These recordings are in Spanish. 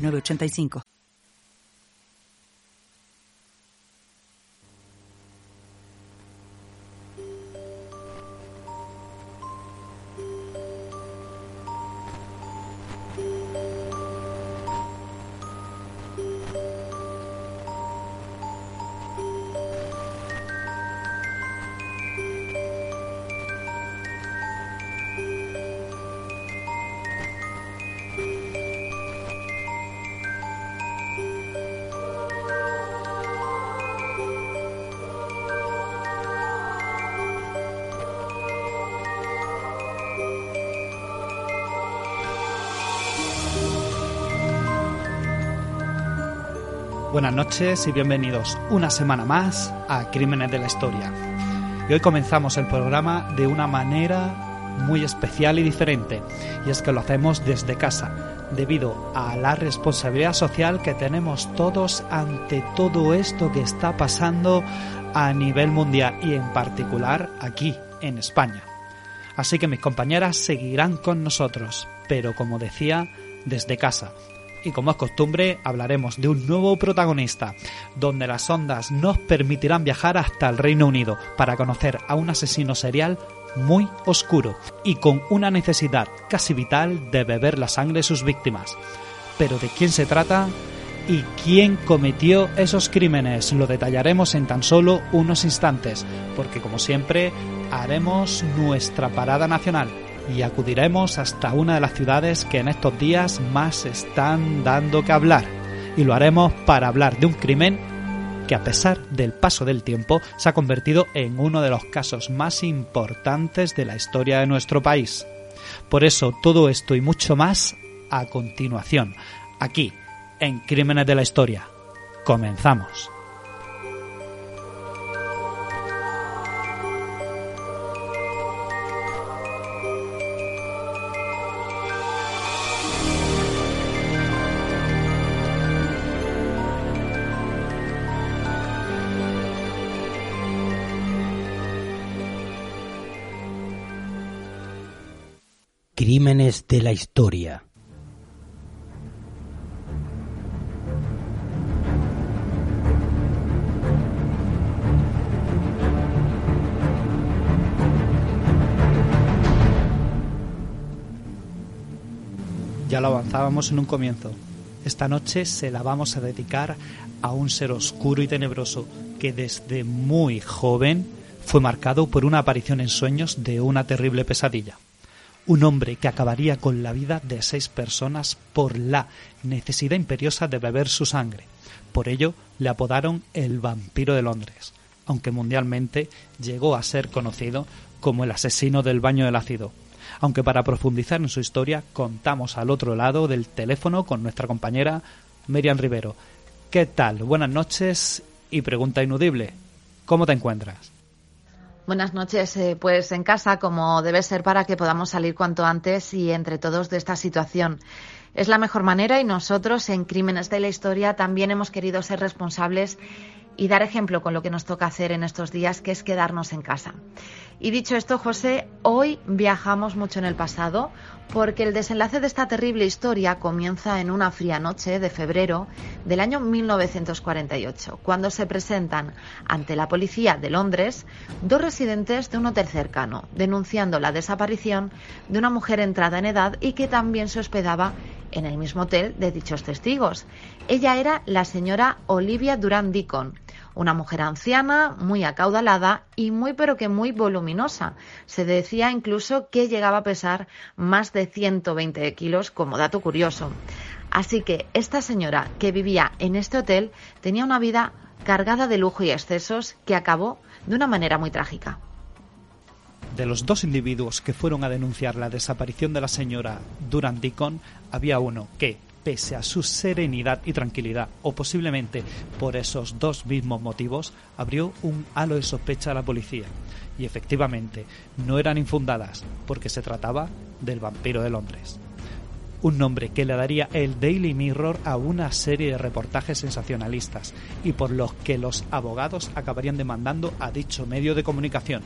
85 noches y bienvenidos una semana más a Crímenes de la Historia. Y hoy comenzamos el programa de una manera muy especial y diferente, y es que lo hacemos desde casa, debido a la responsabilidad social que tenemos todos ante todo esto que está pasando a nivel mundial y en particular aquí en España. Así que mis compañeras seguirán con nosotros, pero como decía, desde casa, y como es costumbre hablaremos de un nuevo protagonista, donde las ondas nos permitirán viajar hasta el Reino Unido para conocer a un asesino serial muy oscuro y con una necesidad casi vital de beber la sangre de sus víctimas. Pero ¿de quién se trata? ¿Y quién cometió esos crímenes? Lo detallaremos en tan solo unos instantes, porque como siempre haremos nuestra parada nacional y acudiremos hasta una de las ciudades que en estos días más están dando que hablar. Y lo haremos para hablar de un crimen que a pesar del paso del tiempo se ha convertido en uno de los casos más importantes de la historia de nuestro país. Por eso todo esto y mucho más a continuación, aquí, en Crímenes de la Historia. Comenzamos. Crímenes de la historia. Ya lo avanzábamos en un comienzo. Esta noche se la vamos a dedicar a un ser oscuro y tenebroso que desde muy joven fue marcado por una aparición en sueños de una terrible pesadilla un hombre que acabaría con la vida de seis personas por la necesidad imperiosa de beber su sangre. Por ello le apodaron el vampiro de Londres, aunque mundialmente llegó a ser conocido como el asesino del baño del ácido. Aunque para profundizar en su historia contamos al otro lado del teléfono con nuestra compañera Miriam Rivero. ¿Qué tal? Buenas noches y pregunta inudible. ¿Cómo te encuentras? Buenas noches. Eh, pues en casa, como debe ser para que podamos salir cuanto antes y entre todos de esta situación. Es la mejor manera y nosotros en Crímenes de la Historia también hemos querido ser responsables y dar ejemplo con lo que nos toca hacer en estos días, que es quedarnos en casa. Y dicho esto, José, hoy viajamos mucho en el pasado porque el desenlace de esta terrible historia comienza en una fría noche de febrero del año 1948, cuando se presentan ante la policía de Londres dos residentes de un hotel cercano, denunciando la desaparición de una mujer entrada en edad y que también se hospedaba en el mismo hotel de dichos testigos. Ella era la señora Olivia Durand Deacon, una mujer anciana, muy acaudalada y muy pero que muy voluminosa. Se decía incluso que llegaba a pesar más de 120 kilos, como dato curioso. Así que esta señora que vivía en este hotel tenía una vida cargada de lujo y excesos que acabó de una manera muy trágica. De los dos individuos que fueron a denunciar la desaparición de la señora Durand Deacon, había uno que, pese a su serenidad y tranquilidad, o posiblemente por esos dos mismos motivos, abrió un halo de sospecha a la policía. Y efectivamente, no eran infundadas, porque se trataba del vampiro de Londres. Un nombre que le daría el Daily Mirror a una serie de reportajes sensacionalistas y por los que los abogados acabarían demandando a dicho medio de comunicación.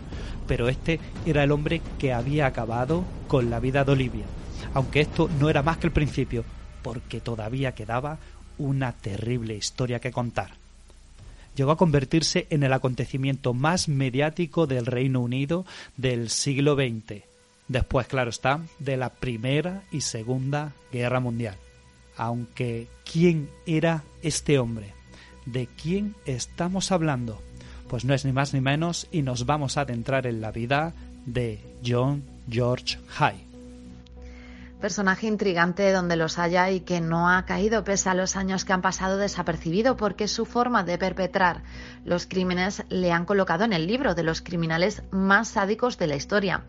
Pero este era el hombre que había acabado con la vida de Olivia. Aunque esto no era más que el principio, porque todavía quedaba una terrible historia que contar. Llegó a convertirse en el acontecimiento más mediático del Reino Unido del siglo XX, después, claro está, de la Primera y Segunda Guerra Mundial. Aunque, ¿quién era este hombre? ¿De quién estamos hablando? Pues no es ni más ni menos y nos vamos a adentrar en la vida de John George Hyde personaje intrigante donde los haya y que no ha caído pese a los años que han pasado desapercibido porque su forma de perpetrar los crímenes le han colocado en el libro de los criminales más sádicos de la historia.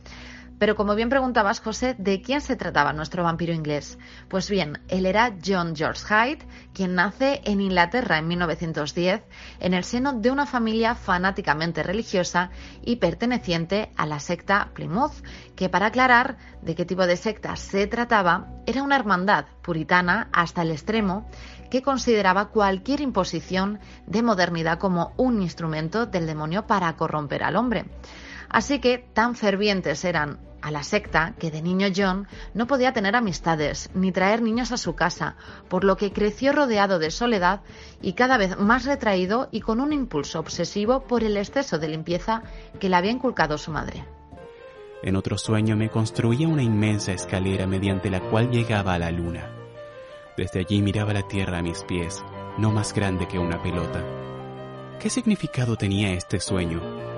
Pero como bien preguntabas, José, ¿de quién se trataba nuestro vampiro inglés? Pues bien, él era John George Hyde, quien nace en Inglaterra en 1910 en el seno de una familia fanáticamente religiosa y perteneciente a la secta Plymouth, que para aclarar de qué tipo de secta se trataba, era una hermandad puritana hasta el extremo que consideraba cualquier imposición de modernidad como un instrumento del demonio para corromper al hombre. Así que tan fervientes eran a la secta que de niño John no podía tener amistades ni traer niños a su casa, por lo que creció rodeado de soledad y cada vez más retraído y con un impulso obsesivo por el exceso de limpieza que le había inculcado su madre. En otro sueño me construía una inmensa escalera mediante la cual llegaba a la luna. Desde allí miraba la tierra a mis pies, no más grande que una pelota. ¿Qué significado tenía este sueño?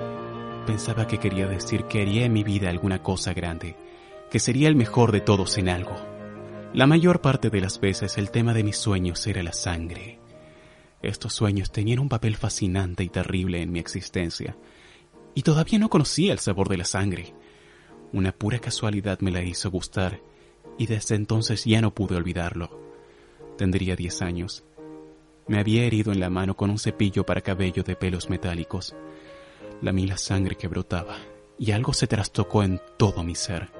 Pensaba que quería decir que haría en mi vida alguna cosa grande, que sería el mejor de todos en algo. La mayor parte de las veces el tema de mis sueños era la sangre. Estos sueños tenían un papel fascinante y terrible en mi existencia, y todavía no conocía el sabor de la sangre. Una pura casualidad me la hizo gustar, y desde entonces ya no pude olvidarlo. Tendría diez años. Me había herido en la mano con un cepillo para cabello de pelos metálicos. Lamí la sangre que brotaba y algo se trastocó en todo mi ser.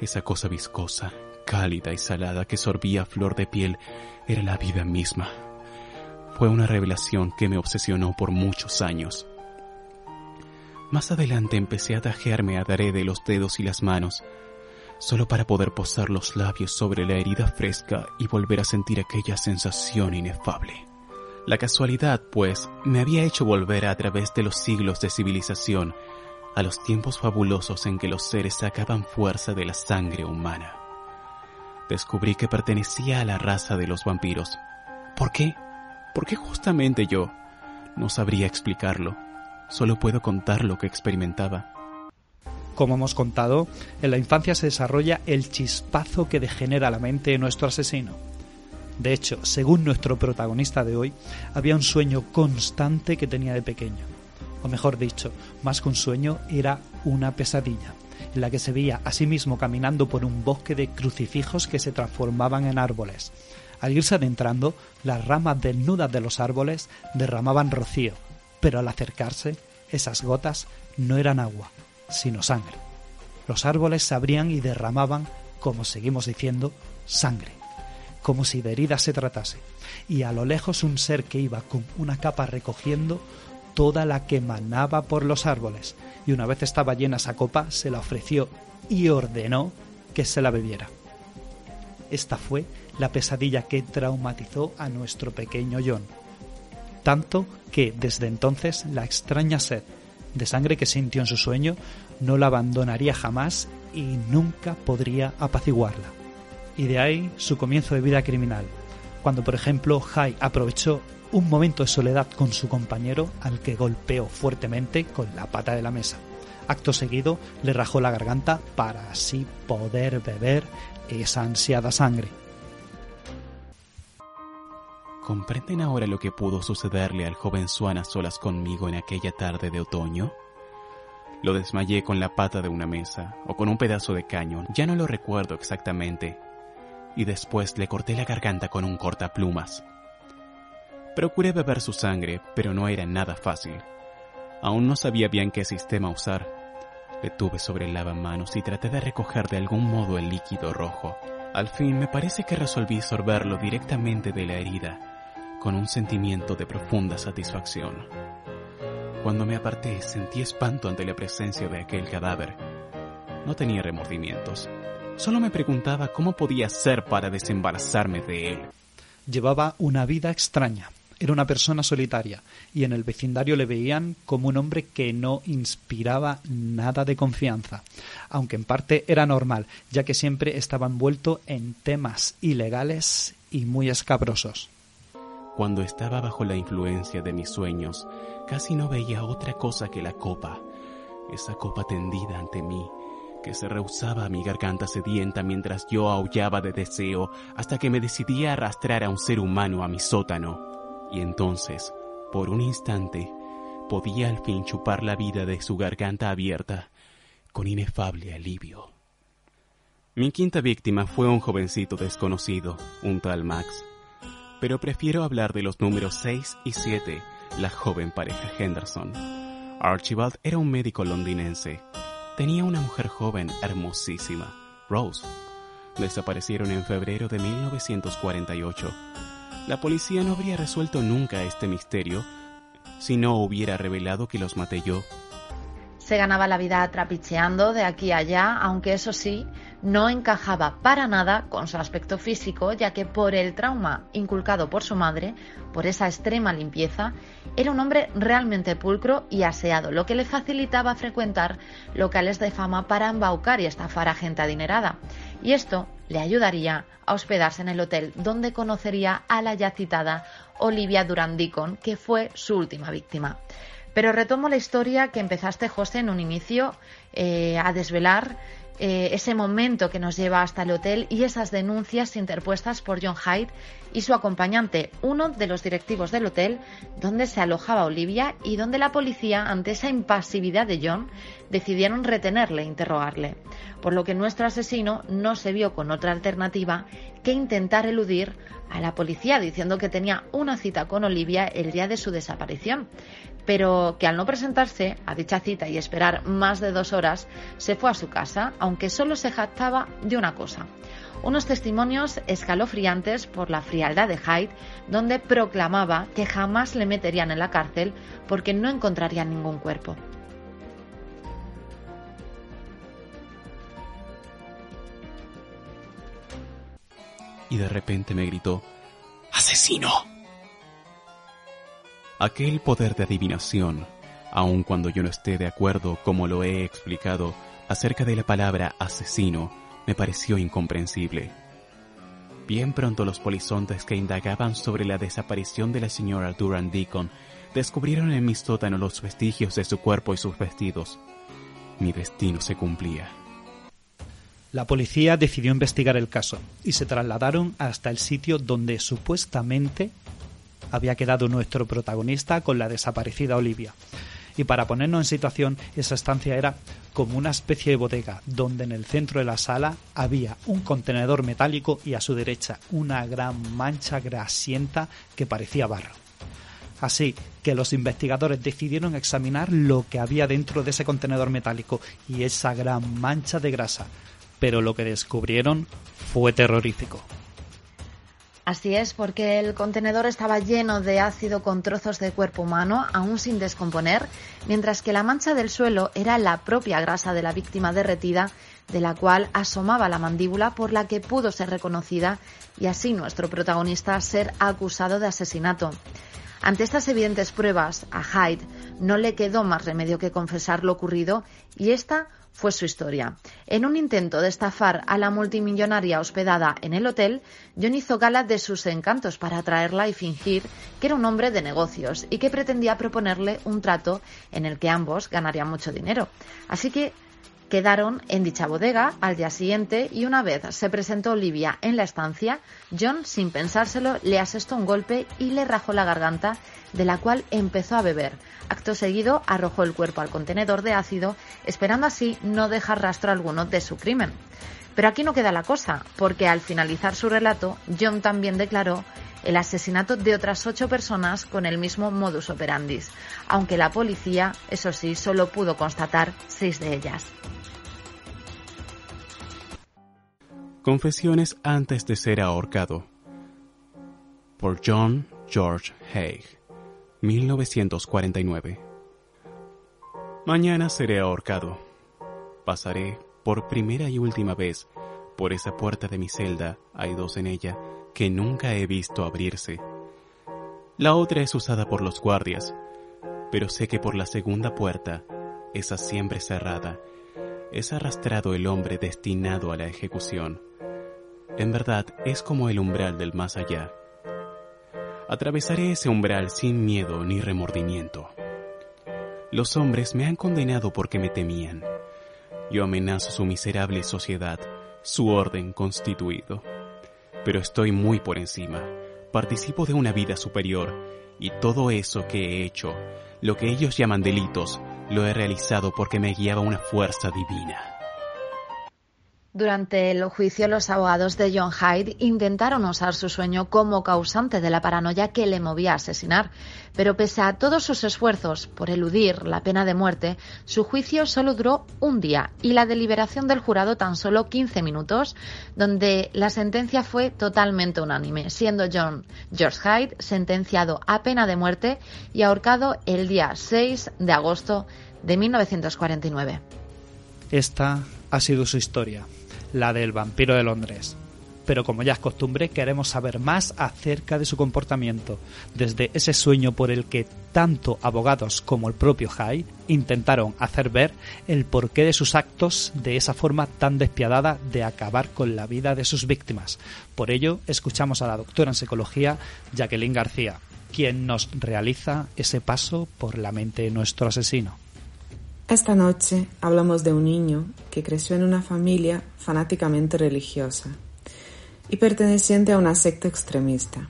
Esa cosa viscosa, cálida y salada que sorbía flor de piel era la vida misma. Fue una revelación que me obsesionó por muchos años. Más adelante empecé a tajearme a de los dedos y las manos, solo para poder posar los labios sobre la herida fresca y volver a sentir aquella sensación inefable. La casualidad, pues, me había hecho volver a través de los siglos de civilización a los tiempos fabulosos en que los seres sacaban fuerza de la sangre humana. Descubrí que pertenecía a la raza de los vampiros. ¿Por qué? ¿Por qué justamente yo? No sabría explicarlo. Solo puedo contar lo que experimentaba. Como hemos contado, en la infancia se desarrolla el chispazo que degenera la mente de nuestro asesino de hecho, según nuestro protagonista de hoy, había un sueño constante que tenía de pequeño. O mejor dicho, más que un sueño, era una pesadilla, en la que se veía a sí mismo caminando por un bosque de crucifijos que se transformaban en árboles. Al irse adentrando, las ramas desnudas de los árboles derramaban rocío, pero al acercarse, esas gotas no eran agua, sino sangre. Los árboles se abrían y derramaban, como seguimos diciendo, sangre como si de heridas se tratase, y a lo lejos un ser que iba con una capa recogiendo toda la que manaba por los árboles, y una vez estaba llena esa copa, se la ofreció y ordenó que se la bebiera. Esta fue la pesadilla que traumatizó a nuestro pequeño John, tanto que desde entonces la extraña sed de sangre que sintió en su sueño no la abandonaría jamás y nunca podría apaciguarla y de ahí su comienzo de vida criminal, cuando por ejemplo Hai aprovechó un momento de soledad con su compañero al que golpeó fuertemente con la pata de la mesa. Acto seguido le rajó la garganta para así poder beber esa ansiada sangre. ¿Comprenden ahora lo que pudo sucederle al joven Swan a solas conmigo en aquella tarde de otoño? Lo desmayé con la pata de una mesa o con un pedazo de cañón, ya no lo recuerdo exactamente, y después le corté la garganta con un cortaplumas. Procuré beber su sangre, pero no era nada fácil. Aún no sabía bien qué sistema usar. Le tuve sobre el lavamanos y traté de recoger de algún modo el líquido rojo. Al fin me parece que resolví sorberlo directamente de la herida, con un sentimiento de profunda satisfacción. Cuando me aparté sentí espanto ante la presencia de aquel cadáver. No tenía remordimientos. Solo me preguntaba cómo podía ser para desembarazarme de él. Llevaba una vida extraña. Era una persona solitaria y en el vecindario le veían como un hombre que no inspiraba nada de confianza, aunque en parte era normal, ya que siempre estaba envuelto en temas ilegales y muy escabrosos. Cuando estaba bajo la influencia de mis sueños, casi no veía otra cosa que la copa, esa copa tendida ante mí, que se rehusaba a mi garganta sedienta mientras yo aullaba de deseo hasta que me decidí a arrastrar a un ser humano a mi sótano y entonces, por un instante, podía al fin chupar la vida de su garganta abierta con inefable alivio. Mi quinta víctima fue un jovencito desconocido, un tal Max, pero prefiero hablar de los números 6 y 7, la joven pareja Henderson. Archibald era un médico londinense. Tenía una mujer joven hermosísima, Rose. Desaparecieron en febrero de 1948 la policía no habría resuelto nunca este misterio si no hubiera revelado que los maté yo. Se ganaba la vida trapicheando de aquí a allá, aunque eso sí, no encajaba para nada con su aspecto físico, ya que por el trauma inculcado por su madre, por esa extrema limpieza, era un hombre realmente pulcro y aseado, lo que le facilitaba frecuentar locales de fama para embaucar y estafar a gente adinerada. Y esto le ayudaría a hospedarse en el hotel donde conocería a la ya citada Olivia Durandicon, que fue su última víctima. Pero retomo la historia que empezaste, José, en un inicio eh, a desvelar eh, ese momento que nos lleva hasta el hotel y esas denuncias interpuestas por John Hyde y su acompañante, uno de los directivos del hotel donde se alojaba Olivia y donde la policía, ante esa impasividad de John, decidieron retenerle e interrogarle, por lo que nuestro asesino no se vio con otra alternativa que intentar eludir a la policía diciendo que tenía una cita con Olivia el día de su desaparición pero que al no presentarse a dicha cita y esperar más de dos horas, se fue a su casa, aunque solo se jactaba de una cosa. Unos testimonios escalofriantes por la frialdad de Hyde, donde proclamaba que jamás le meterían en la cárcel porque no encontrarían ningún cuerpo. Y de repente me gritó, ¡Asesino! Aquel poder de adivinación, aun cuando yo no esté de acuerdo, como lo he explicado, acerca de la palabra asesino, me pareció incomprensible. Bien pronto los polizontes que indagaban sobre la desaparición de la señora Durand Deacon descubrieron en mi sótano los vestigios de su cuerpo y sus vestidos. Mi destino se cumplía. La policía decidió investigar el caso y se trasladaron hasta el sitio donde supuestamente había quedado nuestro protagonista con la desaparecida Olivia. Y para ponernos en situación, esa estancia era como una especie de bodega, donde en el centro de la sala había un contenedor metálico y a su derecha una gran mancha grasienta que parecía barro. Así que los investigadores decidieron examinar lo que había dentro de ese contenedor metálico y esa gran mancha de grasa, pero lo que descubrieron fue terrorífico. Así es, porque el contenedor estaba lleno de ácido con trozos de cuerpo humano, aún sin descomponer, mientras que la mancha del suelo era la propia grasa de la víctima derretida, de la cual asomaba la mandíbula por la que pudo ser reconocida y así nuestro protagonista ser acusado de asesinato. Ante estas evidentes pruebas, a Hyde no le quedó más remedio que confesar lo ocurrido y esta fue su historia. En un intento de estafar a la multimillonaria hospedada en el hotel, John hizo gala de sus encantos para atraerla y fingir que era un hombre de negocios y que pretendía proponerle un trato en el que ambos ganarían mucho dinero. Así que Quedaron en dicha bodega al día siguiente y una vez se presentó Olivia en la estancia, John, sin pensárselo, le asestó un golpe y le rajó la garganta, de la cual empezó a beber. Acto seguido, arrojó el cuerpo al contenedor de ácido, esperando así no dejar rastro alguno de su crimen. Pero aquí no queda la cosa, porque al finalizar su relato, John también declaró el asesinato de otras ocho personas con el mismo modus operandi, aunque la policía, eso sí, solo pudo constatar seis de ellas. Confesiones antes de ser ahorcado. Por John George Haig, 1949. Mañana seré ahorcado. Pasaré por primera y última vez por esa puerta de mi celda. Hay dos en ella que nunca he visto abrirse. La otra es usada por los guardias, pero sé que por la segunda puerta, esa siempre cerrada, es arrastrado el hombre destinado a la ejecución. En verdad es como el umbral del más allá. Atravesaré ese umbral sin miedo ni remordimiento. Los hombres me han condenado porque me temían. Yo amenazo su miserable sociedad, su orden constituido pero estoy muy por encima. Participo de una vida superior y todo eso que he hecho, lo que ellos llaman delitos, lo he realizado porque me guiaba una fuerza divina. Durante el juicio, los abogados de John Hyde intentaron usar su sueño como causante de la paranoia que le movía a asesinar, pero pese a todos sus esfuerzos por eludir la pena de muerte, su juicio solo duró un día y la deliberación del jurado tan solo 15 minutos, donde la sentencia fue totalmente unánime, siendo John George Hyde sentenciado a pena de muerte y ahorcado el día 6 de agosto de 1949. Esta ha sido su historia la del vampiro de Londres. Pero como ya es costumbre, queremos saber más acerca de su comportamiento, desde ese sueño por el que tanto abogados como el propio Hyde intentaron hacer ver el porqué de sus actos de esa forma tan despiadada de acabar con la vida de sus víctimas. Por ello, escuchamos a la doctora en psicología Jacqueline García, quien nos realiza ese paso por la mente de nuestro asesino. Esta noche hablamos de un niño que creció en una familia fanáticamente religiosa y perteneciente a una secta extremista,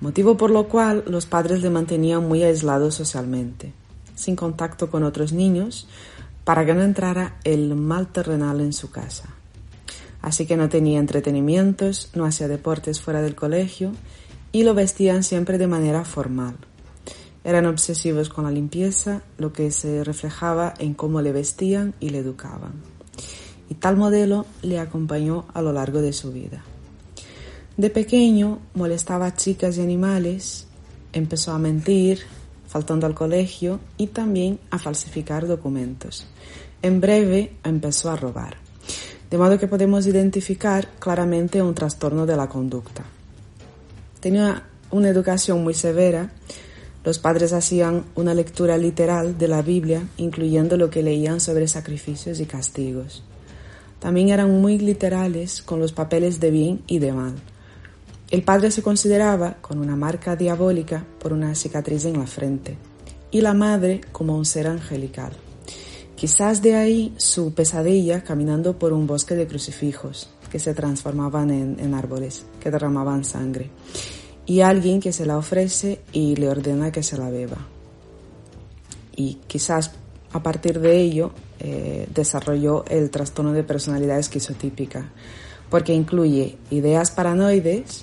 motivo por lo cual los padres le mantenían muy aislado socialmente, sin contacto con otros niños, para que no entrara el mal terrenal en su casa. Así que no tenía entretenimientos, no hacía deportes fuera del colegio y lo vestían siempre de manera formal eran obsesivos con la limpieza, lo que se reflejaba en cómo le vestían y le educaban. Y tal modelo le acompañó a lo largo de su vida. De pequeño molestaba a chicas y animales, empezó a mentir, faltando al colegio y también a falsificar documentos. En breve empezó a robar. De modo que podemos identificar claramente un trastorno de la conducta. Tenía una educación muy severa, los padres hacían una lectura literal de la Biblia, incluyendo lo que leían sobre sacrificios y castigos. También eran muy literales con los papeles de bien y de mal. El padre se consideraba con una marca diabólica por una cicatriz en la frente y la madre como un ser angelical. Quizás de ahí su pesadilla caminando por un bosque de crucifijos que se transformaban en, en árboles que derramaban sangre y alguien que se la ofrece y le ordena que se la beba. Y quizás a partir de ello eh, desarrolló el trastorno de personalidad esquizotípica, porque incluye ideas paranoides,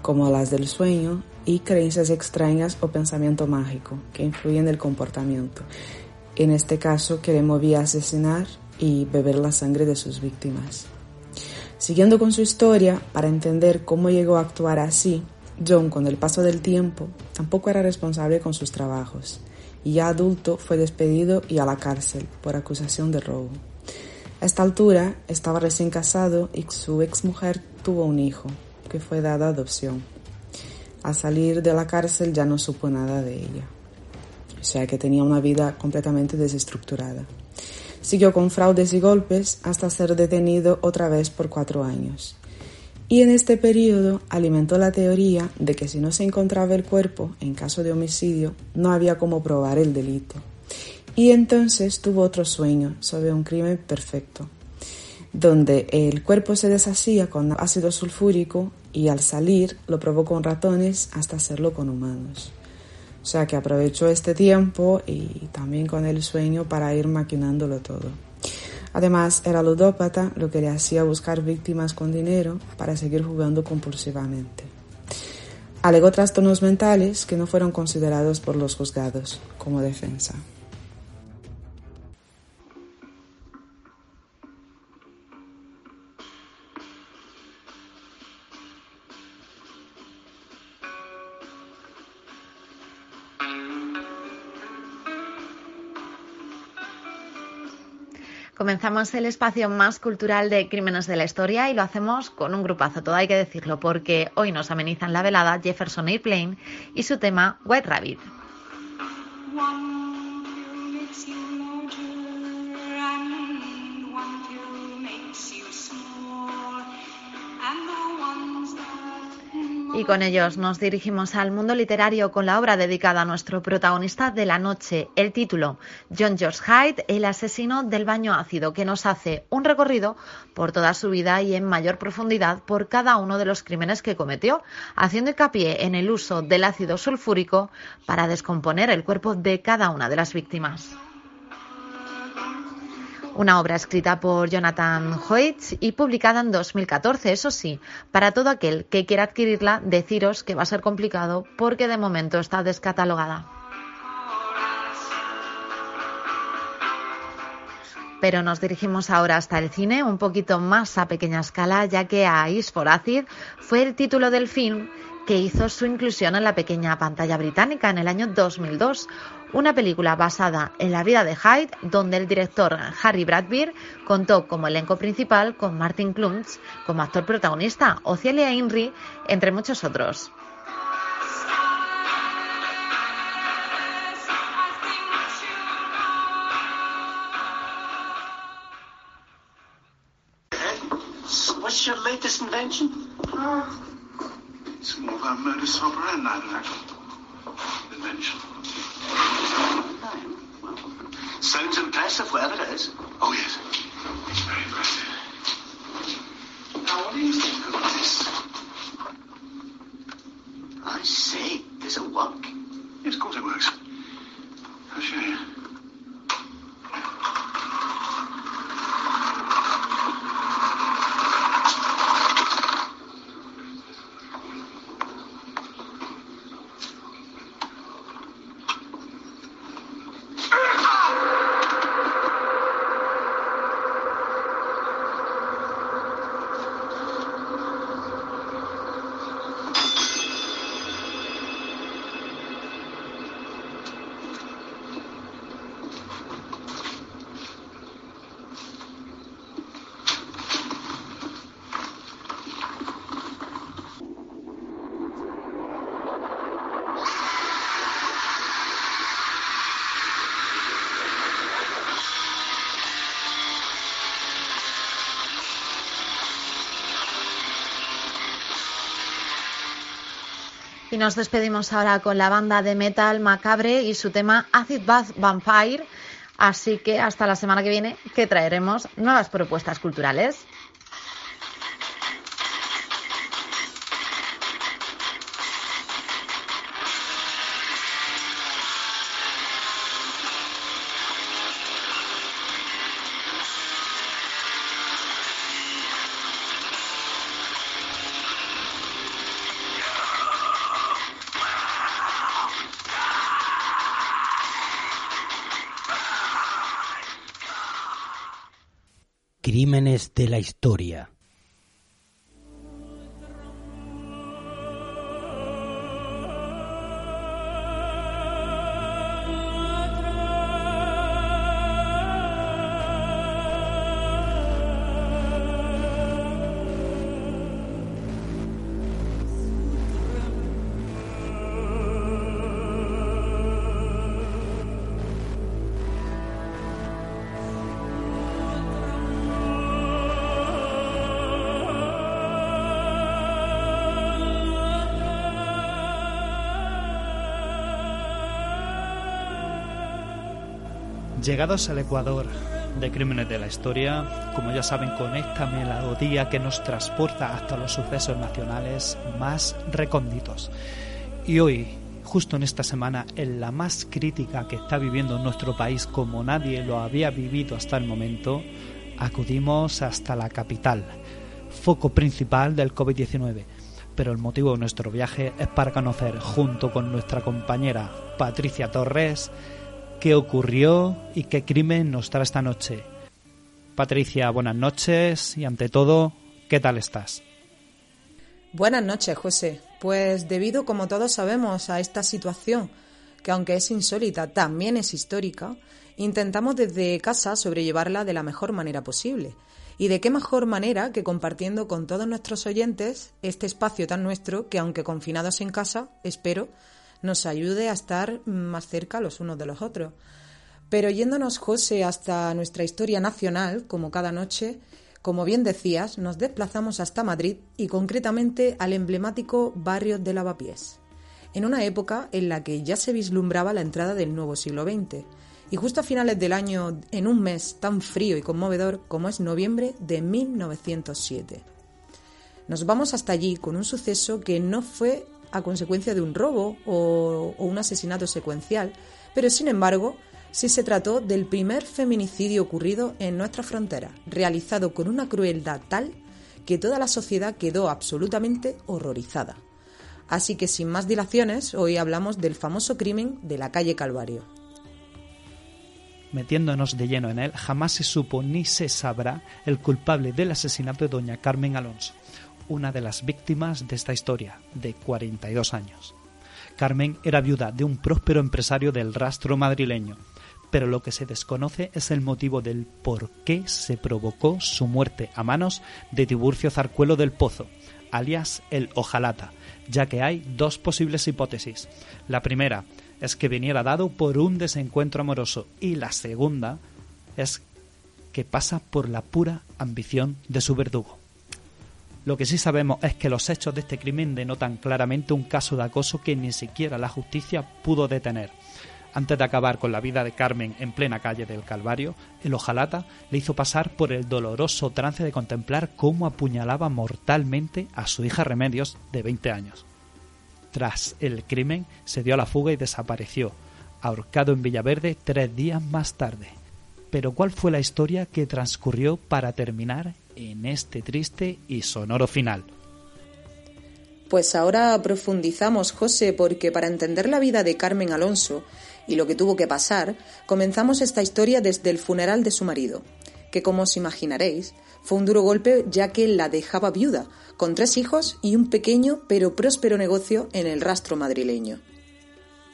como las del sueño, y creencias extrañas o pensamiento mágico, que influyen en el comportamiento. En este caso, que le movía a asesinar y beber la sangre de sus víctimas. Siguiendo con su historia, para entender cómo llegó a actuar así, John, con el paso del tiempo, tampoco era responsable con sus trabajos y ya adulto fue despedido y a la cárcel por acusación de robo. A esta altura estaba recién casado y su exmujer tuvo un hijo, que fue dado a adopción. Al salir de la cárcel ya no supo nada de ella, o sea que tenía una vida completamente desestructurada. Siguió con fraudes y golpes hasta ser detenido otra vez por cuatro años y en este periodo alimentó la teoría de que si no se encontraba el cuerpo en caso de homicidio, no había cómo probar el delito. Y entonces tuvo otro sueño sobre un crimen perfecto, donde el cuerpo se deshacía con ácido sulfúrico y al salir lo probó con ratones hasta hacerlo con humanos. O sea que aprovechó este tiempo y también con el sueño para ir maquinándolo todo. Además, era ludópata, lo que le hacía buscar víctimas con dinero para seguir jugando compulsivamente. Alegó trastornos mentales que no fueron considerados por los juzgados como defensa. Comenzamos el espacio más cultural de Crímenes de la Historia y lo hacemos con un grupazo, todo hay que decirlo, porque hoy nos amenizan la velada Jefferson Airplane y su tema White Rabbit. Y con ellos nos dirigimos al mundo literario con la obra dedicada a nuestro protagonista de la noche, el título John George Hyde, el asesino del baño ácido, que nos hace un recorrido por toda su vida y en mayor profundidad por cada uno de los crímenes que cometió, haciendo hincapié en el uso del ácido sulfúrico para descomponer el cuerpo de cada una de las víctimas. Una obra escrita por Jonathan Hoyt y publicada en 2014, eso sí, para todo aquel que quiera adquirirla, deciros que va a ser complicado porque de momento está descatalogada. Pero nos dirigimos ahora hasta el cine, un poquito más a pequeña escala, ya que Ice for Acid fue el título del film que hizo su inclusión en la pequeña pantalla británica en el año 2002, una película basada en la vida de Hyde, donde el director Harry Bradbeer contó como elenco principal con Martin Kluntz como actor protagonista, o Celia Inri, entre muchos otros. What's your latest invention? It's more of a modus operandi invention. Sounds impressive, whatever it is. Oh, yes. It's Very impressive. Now, what do you think of this? I say, does it work? Yes, of course it works. I'll show you. Nos despedimos ahora con la banda de metal Macabre y su tema Acid Bath Vampire. Así que hasta la semana que viene que traeremos nuevas propuestas culturales. De la historia. Llegados al Ecuador de Crímenes de la Historia, como ya saben, con esta melodía que nos transporta hasta los sucesos nacionales más recónditos. Y hoy, justo en esta semana, en la más crítica que está viviendo nuestro país como nadie lo había vivido hasta el momento, acudimos hasta la capital, foco principal del COVID-19. Pero el motivo de nuestro viaje es para conocer, junto con nuestra compañera Patricia Torres, qué ocurrió y qué crimen nos trae esta noche. Patricia, buenas noches y ante todo, ¿qué tal estás? Buenas noches, José. Pues debido, como todos sabemos, a esta situación, que aunque es insólita, también es histórica, intentamos desde casa sobrellevarla de la mejor manera posible. ¿Y de qué mejor manera que compartiendo con todos nuestros oyentes este espacio tan nuestro que, aunque confinados en casa, espero, nos ayude a estar más cerca los unos de los otros? Pero yéndonos, José, hasta nuestra historia nacional, como cada noche, como bien decías, nos desplazamos hasta Madrid y concretamente al emblemático barrio de Lavapiés, en una época en la que ya se vislumbraba la entrada del nuevo siglo XX, y justo a finales del año, en un mes tan frío y conmovedor como es noviembre de 1907. Nos vamos hasta allí con un suceso que no fue a consecuencia de un robo o, un asesinato secuencial, pero sin embargo si se trató del primer feminicidio ocurrido en nuestra frontera, realizado con una crueldad tal que toda la sociedad quedó absolutamente horrorizada. Así que sin más dilaciones, hoy hablamos del famoso crimen de la calle Calvario. Metiéndonos de lleno en él, jamás se supo ni se sabrá el culpable del asesinato de doña Carmen Alonso, una de las víctimas de esta historia, de 42 años. Carmen era viuda de un próspero empresario del rastro madrileño, pero lo que se desconoce es el motivo del por qué se provocó su muerte a manos de Tiburcio Zarcuelo del Pozo, alias el Ojalata, ya que hay dos posibles hipótesis. La primera es que viniera dado por un desencuentro amoroso y la segunda es que pasa por la pura ambición de su verdugo. Lo que sí sabemos es que los hechos de este crimen denotan claramente un caso de acoso que ni siquiera la justicia pudo detener. Antes de acabar con la vida de Carmen en plena calle del Calvario, el ojalata le hizo pasar por el doloroso trance de contemplar cómo apuñalaba mortalmente a su hija Remedios de 20 años. Tras el crimen, se dio a la fuga y desapareció, ahorcado en Villaverde tres días más tarde. Pero ¿cuál fue la historia que transcurrió para terminar en este triste y sonoro final? Pues ahora profundizamos, José, porque para entender la vida de Carmen Alonso y lo que tuvo que pasar, comenzamos esta historia desde el funeral de su marido, que como os imaginaréis, fue un duro golpe ya que la dejaba viuda, con tres hijos y un pequeño pero próspero negocio en el rastro madrileño.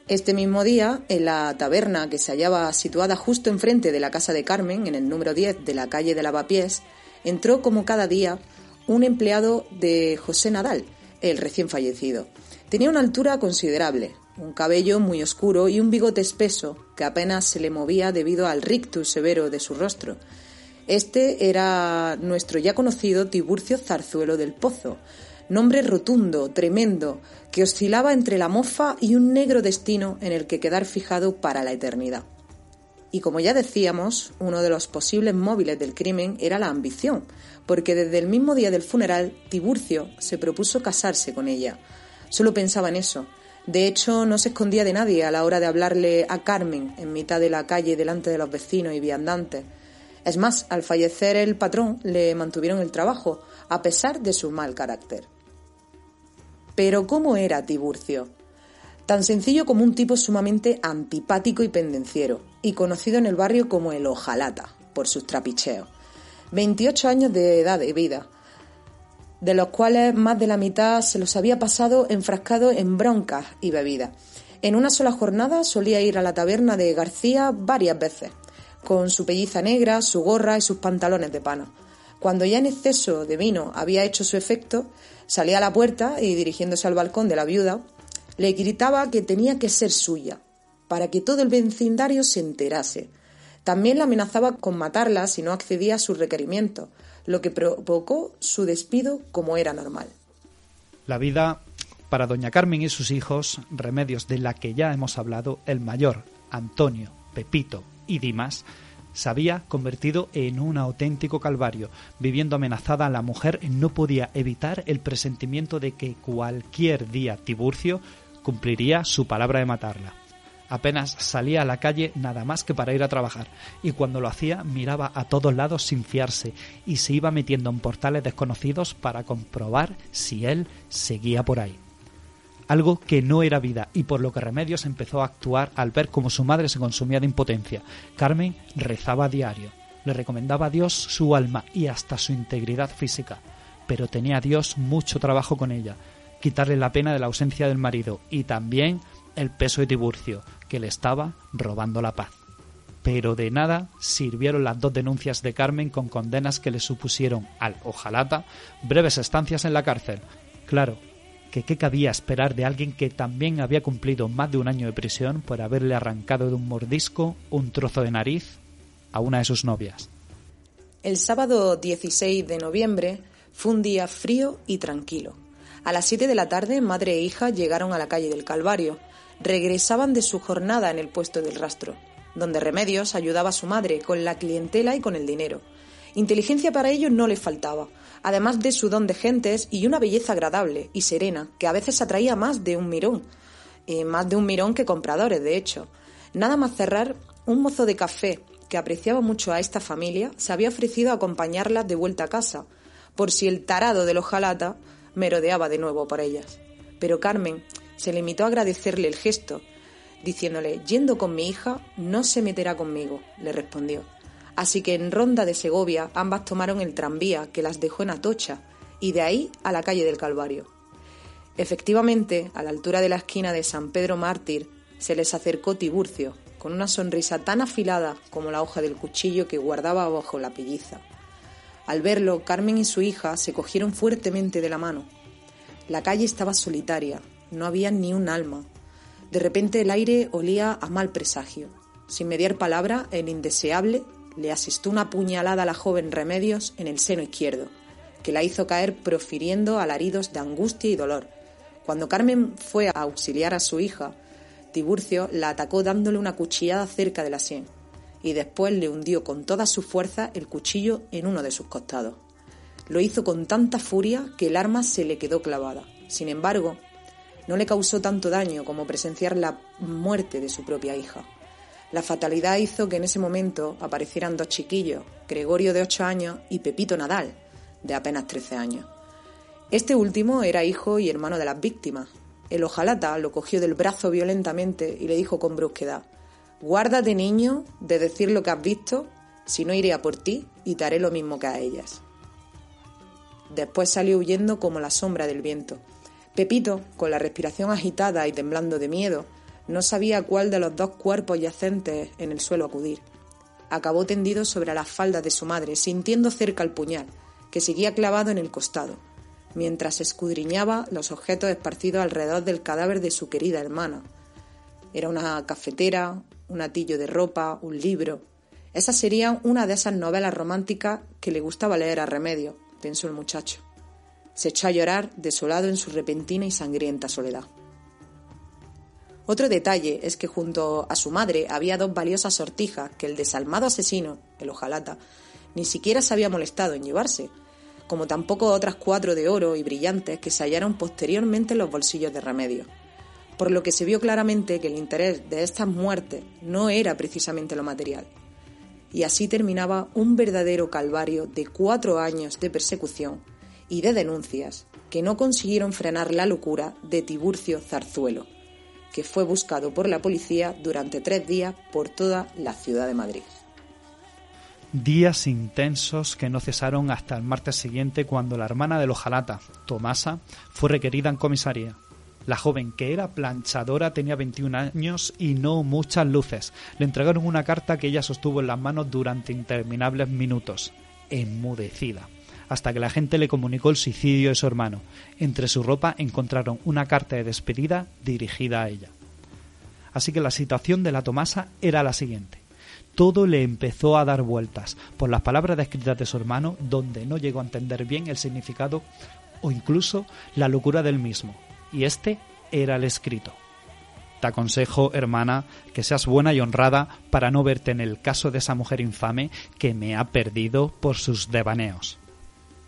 Este mismo día, en la taberna que se hallaba situada justo enfrente de la casa de Carmen, en el número 10 de la calle de Lavapiés, entró como cada día un empleado de José Nadal, el recién fallecido. Tenía una altura considerable, un cabello muy oscuro y un bigote espeso que apenas se le movía debido al rictus severo de su rostro. Este era nuestro ya conocido Tiburcio Zarzuelo del Pozo, nombre rotundo, tremendo, que oscilaba entre la mofa y un negro destino en el que quedar fijado para la eternidad. Y como ya decíamos, uno de los posibles móviles del crimen era la ambición, porque desde el mismo día del funeral Tiburcio se propuso casarse con ella. Solo pensaba en eso, de hecho, no se escondía de nadie a la hora de hablarle a Carmen en mitad de la calle delante de los vecinos y viandantes. Es más, al fallecer el patrón le mantuvieron el trabajo, a pesar de su mal carácter. Pero ¿cómo era Tiburcio? Tan sencillo como un tipo sumamente antipático y pendenciero, y conocido en el barrio como el Ojalata, por sus trapicheos. 28 años de edad de vida, de los cuales más de la mitad se los había pasado enfrascado en broncas y bebidas. En una sola jornada solía ir a la taberna de García varias veces, con su pelliza negra, su gorra y sus pantalones de pana. Cuando ya en exceso de vino había hecho su efecto, salía a la puerta y dirigiéndose al balcón de la viuda, le gritaba que tenía que ser suya, para que todo el vecindario se enterase. También la amenazaba con matarla si no accedía a sus requerimientos, lo que provocó su despido como era normal. La vida para doña Carmen y sus hijos, remedios de la que ya hemos hablado, el mayor, Antonio, Pepito y Dimas, se había convertido en un auténtico calvario. Viviendo amenazada, la mujer no podía evitar el presentimiento de que cualquier día Tiburcio cumpliría su palabra de matarla. Apenas salía a la calle nada más que para ir a trabajar, y cuando lo hacía miraba a todos lados sin fiarse y se iba metiendo en portales desconocidos para comprobar si él seguía por ahí. Algo que no era vida y por lo que Remedios empezó a actuar al ver cómo su madre se consumía de impotencia. Carmen rezaba a diario, le recomendaba a Dios su alma y hasta su integridad física, pero tenía a Dios mucho trabajo con ella, quitarle la pena de la ausencia del marido y también el peso de Tiburcio, que le estaba robando la paz. Pero de nada sirvieron las dos denuncias de Carmen con condenas que le supusieron al ojalata breves estancias en la cárcel. Claro, que qué cabía esperar de alguien que también había cumplido más de un año de prisión por haberle arrancado de un mordisco un trozo de nariz a una de sus novias. El sábado 16 de noviembre fue un día frío y tranquilo. A las 7 de la tarde, madre e hija llegaron a la calle del Calvario, regresaban de su jornada en el puesto del rastro, donde Remedios ayudaba a su madre con la clientela y con el dinero. Inteligencia para ellos no les faltaba, además de su don de gentes y una belleza agradable y serena que a veces atraía más de un mirón, eh, más de un mirón que compradores, de hecho. Nada más cerrar, un mozo de café que apreciaba mucho a esta familia se había ofrecido a acompañarlas de vuelta a casa, por si el tarado de los jalata merodeaba de nuevo por ellas. Pero Carmen, se limitó a agradecerle el gesto, diciéndole, yendo con mi hija, no se meterá conmigo, le respondió. Así que en Ronda de Segovia ambas tomaron el tranvía que las dejó en Atocha y de ahí a la calle del Calvario. Efectivamente, a la altura de la esquina de San Pedro Mártir, se les acercó Tiburcio, con una sonrisa tan afilada como la hoja del cuchillo que guardaba bajo la pelliza. Al verlo, Carmen y su hija se cogieron fuertemente de la mano. La calle estaba solitaria, no había ni un alma. De repente el aire olía a mal presagio. Sin mediar palabra, el indeseable le asestó una puñalada a la joven Remedios en el seno izquierdo, que la hizo caer profiriendo alaridos de angustia y dolor. Cuando Carmen fue a auxiliar a su hija, Tiburcio la atacó dándole una cuchillada cerca de la sien y después le hundió con toda su fuerza el cuchillo en uno de sus costados. Lo hizo con tanta furia que el arma se le quedó clavada. Sin embargo, no le causó tanto daño como presenciar la muerte de su propia hija. La fatalidad hizo que en ese momento aparecieran dos chiquillos, Gregorio de 8 años y Pepito Nadal, de apenas 13 años. Este último era hijo y hermano de las víctimas. El ojalata lo cogió del brazo violentamente y le dijo con brusquedad, Guárdate, niño, de decir lo que has visto, si no iré a por ti y te haré lo mismo que a ellas. Después salió huyendo como la sombra del viento, Pepito, con la respiración agitada y temblando de miedo, no sabía cuál de los dos cuerpos yacentes en el suelo acudir. Acabó tendido sobre las faldas de su madre, sintiendo cerca el puñal, que seguía clavado en el costado, mientras escudriñaba los objetos esparcidos alrededor del cadáver de su querida hermana. Era una cafetera, un atillo de ropa, un libro. Esa sería una de esas novelas románticas que le gustaba leer a remedio, pensó el muchacho. Se echó a llorar, desolado en su repentina y sangrienta soledad. Otro detalle es que junto a su madre había dos valiosas sortijas que el desalmado asesino, el ojalata, ni siquiera se había molestado en llevarse, como tampoco otras cuatro de oro y brillantes que se hallaron posteriormente en los bolsillos de remedio. Por lo que se vio claramente que el interés de estas muertes no era precisamente lo material. Y así terminaba un verdadero calvario de cuatro años de persecución y de denuncias que no consiguieron frenar la locura de Tiburcio Zarzuelo, que fue buscado por la policía durante tres días por toda la ciudad de Madrid. Días intensos que no cesaron hasta el martes siguiente cuando la hermana de Ojalata, Tomasa, fue requerida en comisaría. La joven, que era planchadora, tenía 21 años y no muchas luces. Le entregaron una carta que ella sostuvo en las manos durante interminables minutos, enmudecida hasta que la gente le comunicó el suicidio de su hermano. Entre su ropa encontraron una carta de despedida dirigida a ella. Así que la situación de la Tomasa era la siguiente. Todo le empezó a dar vueltas por las palabras descritas de su hermano, donde no llegó a entender bien el significado o incluso la locura del mismo. Y este era el escrito. Te aconsejo, hermana, que seas buena y honrada para no verte en el caso de esa mujer infame que me ha perdido por sus devaneos.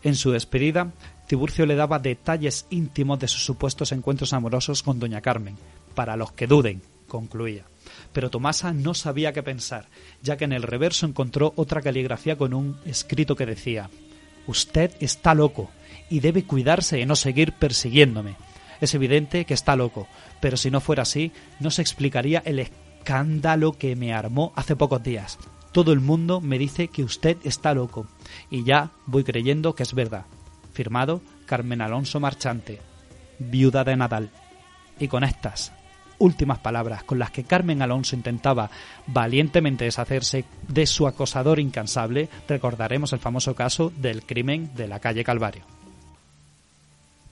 En su despedida, Tiburcio le daba detalles íntimos de sus supuestos encuentros amorosos con doña Carmen, para los que duden, concluía. pero Tomasa no sabía qué pensar, ya que en el reverso encontró otra caligrafía con un escrito que decía Usted está loco y debe cuidarse de no seguir persiguiéndome. Es evidente que está loco, pero si no fuera así, no se explicaría el escándalo que me armó hace pocos días. Todo el mundo me dice que usted está loco, y ya voy creyendo que es verdad. Firmado Carmen Alonso Marchante, viuda de Nadal. Y con estas últimas palabras con las que Carmen Alonso intentaba valientemente deshacerse de su acosador incansable, recordaremos el famoso caso del crimen de la calle Calvario.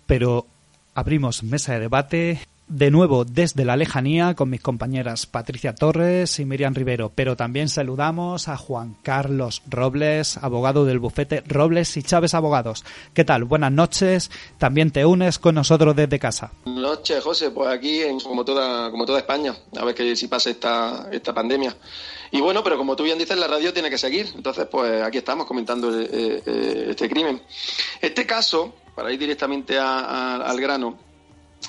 Pero abrimos mesa de debate de nuevo desde la lejanía con mis compañeras Patricia Torres y Miriam Rivero, pero también saludamos a Juan Carlos Robles, abogado del bufete Robles y Chávez Abogados. ¿Qué tal? Buenas noches. También te unes con nosotros desde casa. Buenas noches, José. Pues aquí, como toda, como toda España, a ver que si pasa esta, esta pandemia. Y bueno, pero como tú bien dices, la radio tiene que seguir. Entonces, pues aquí estamos comentando eh, eh, este crimen. Este caso, para ir directamente al grano,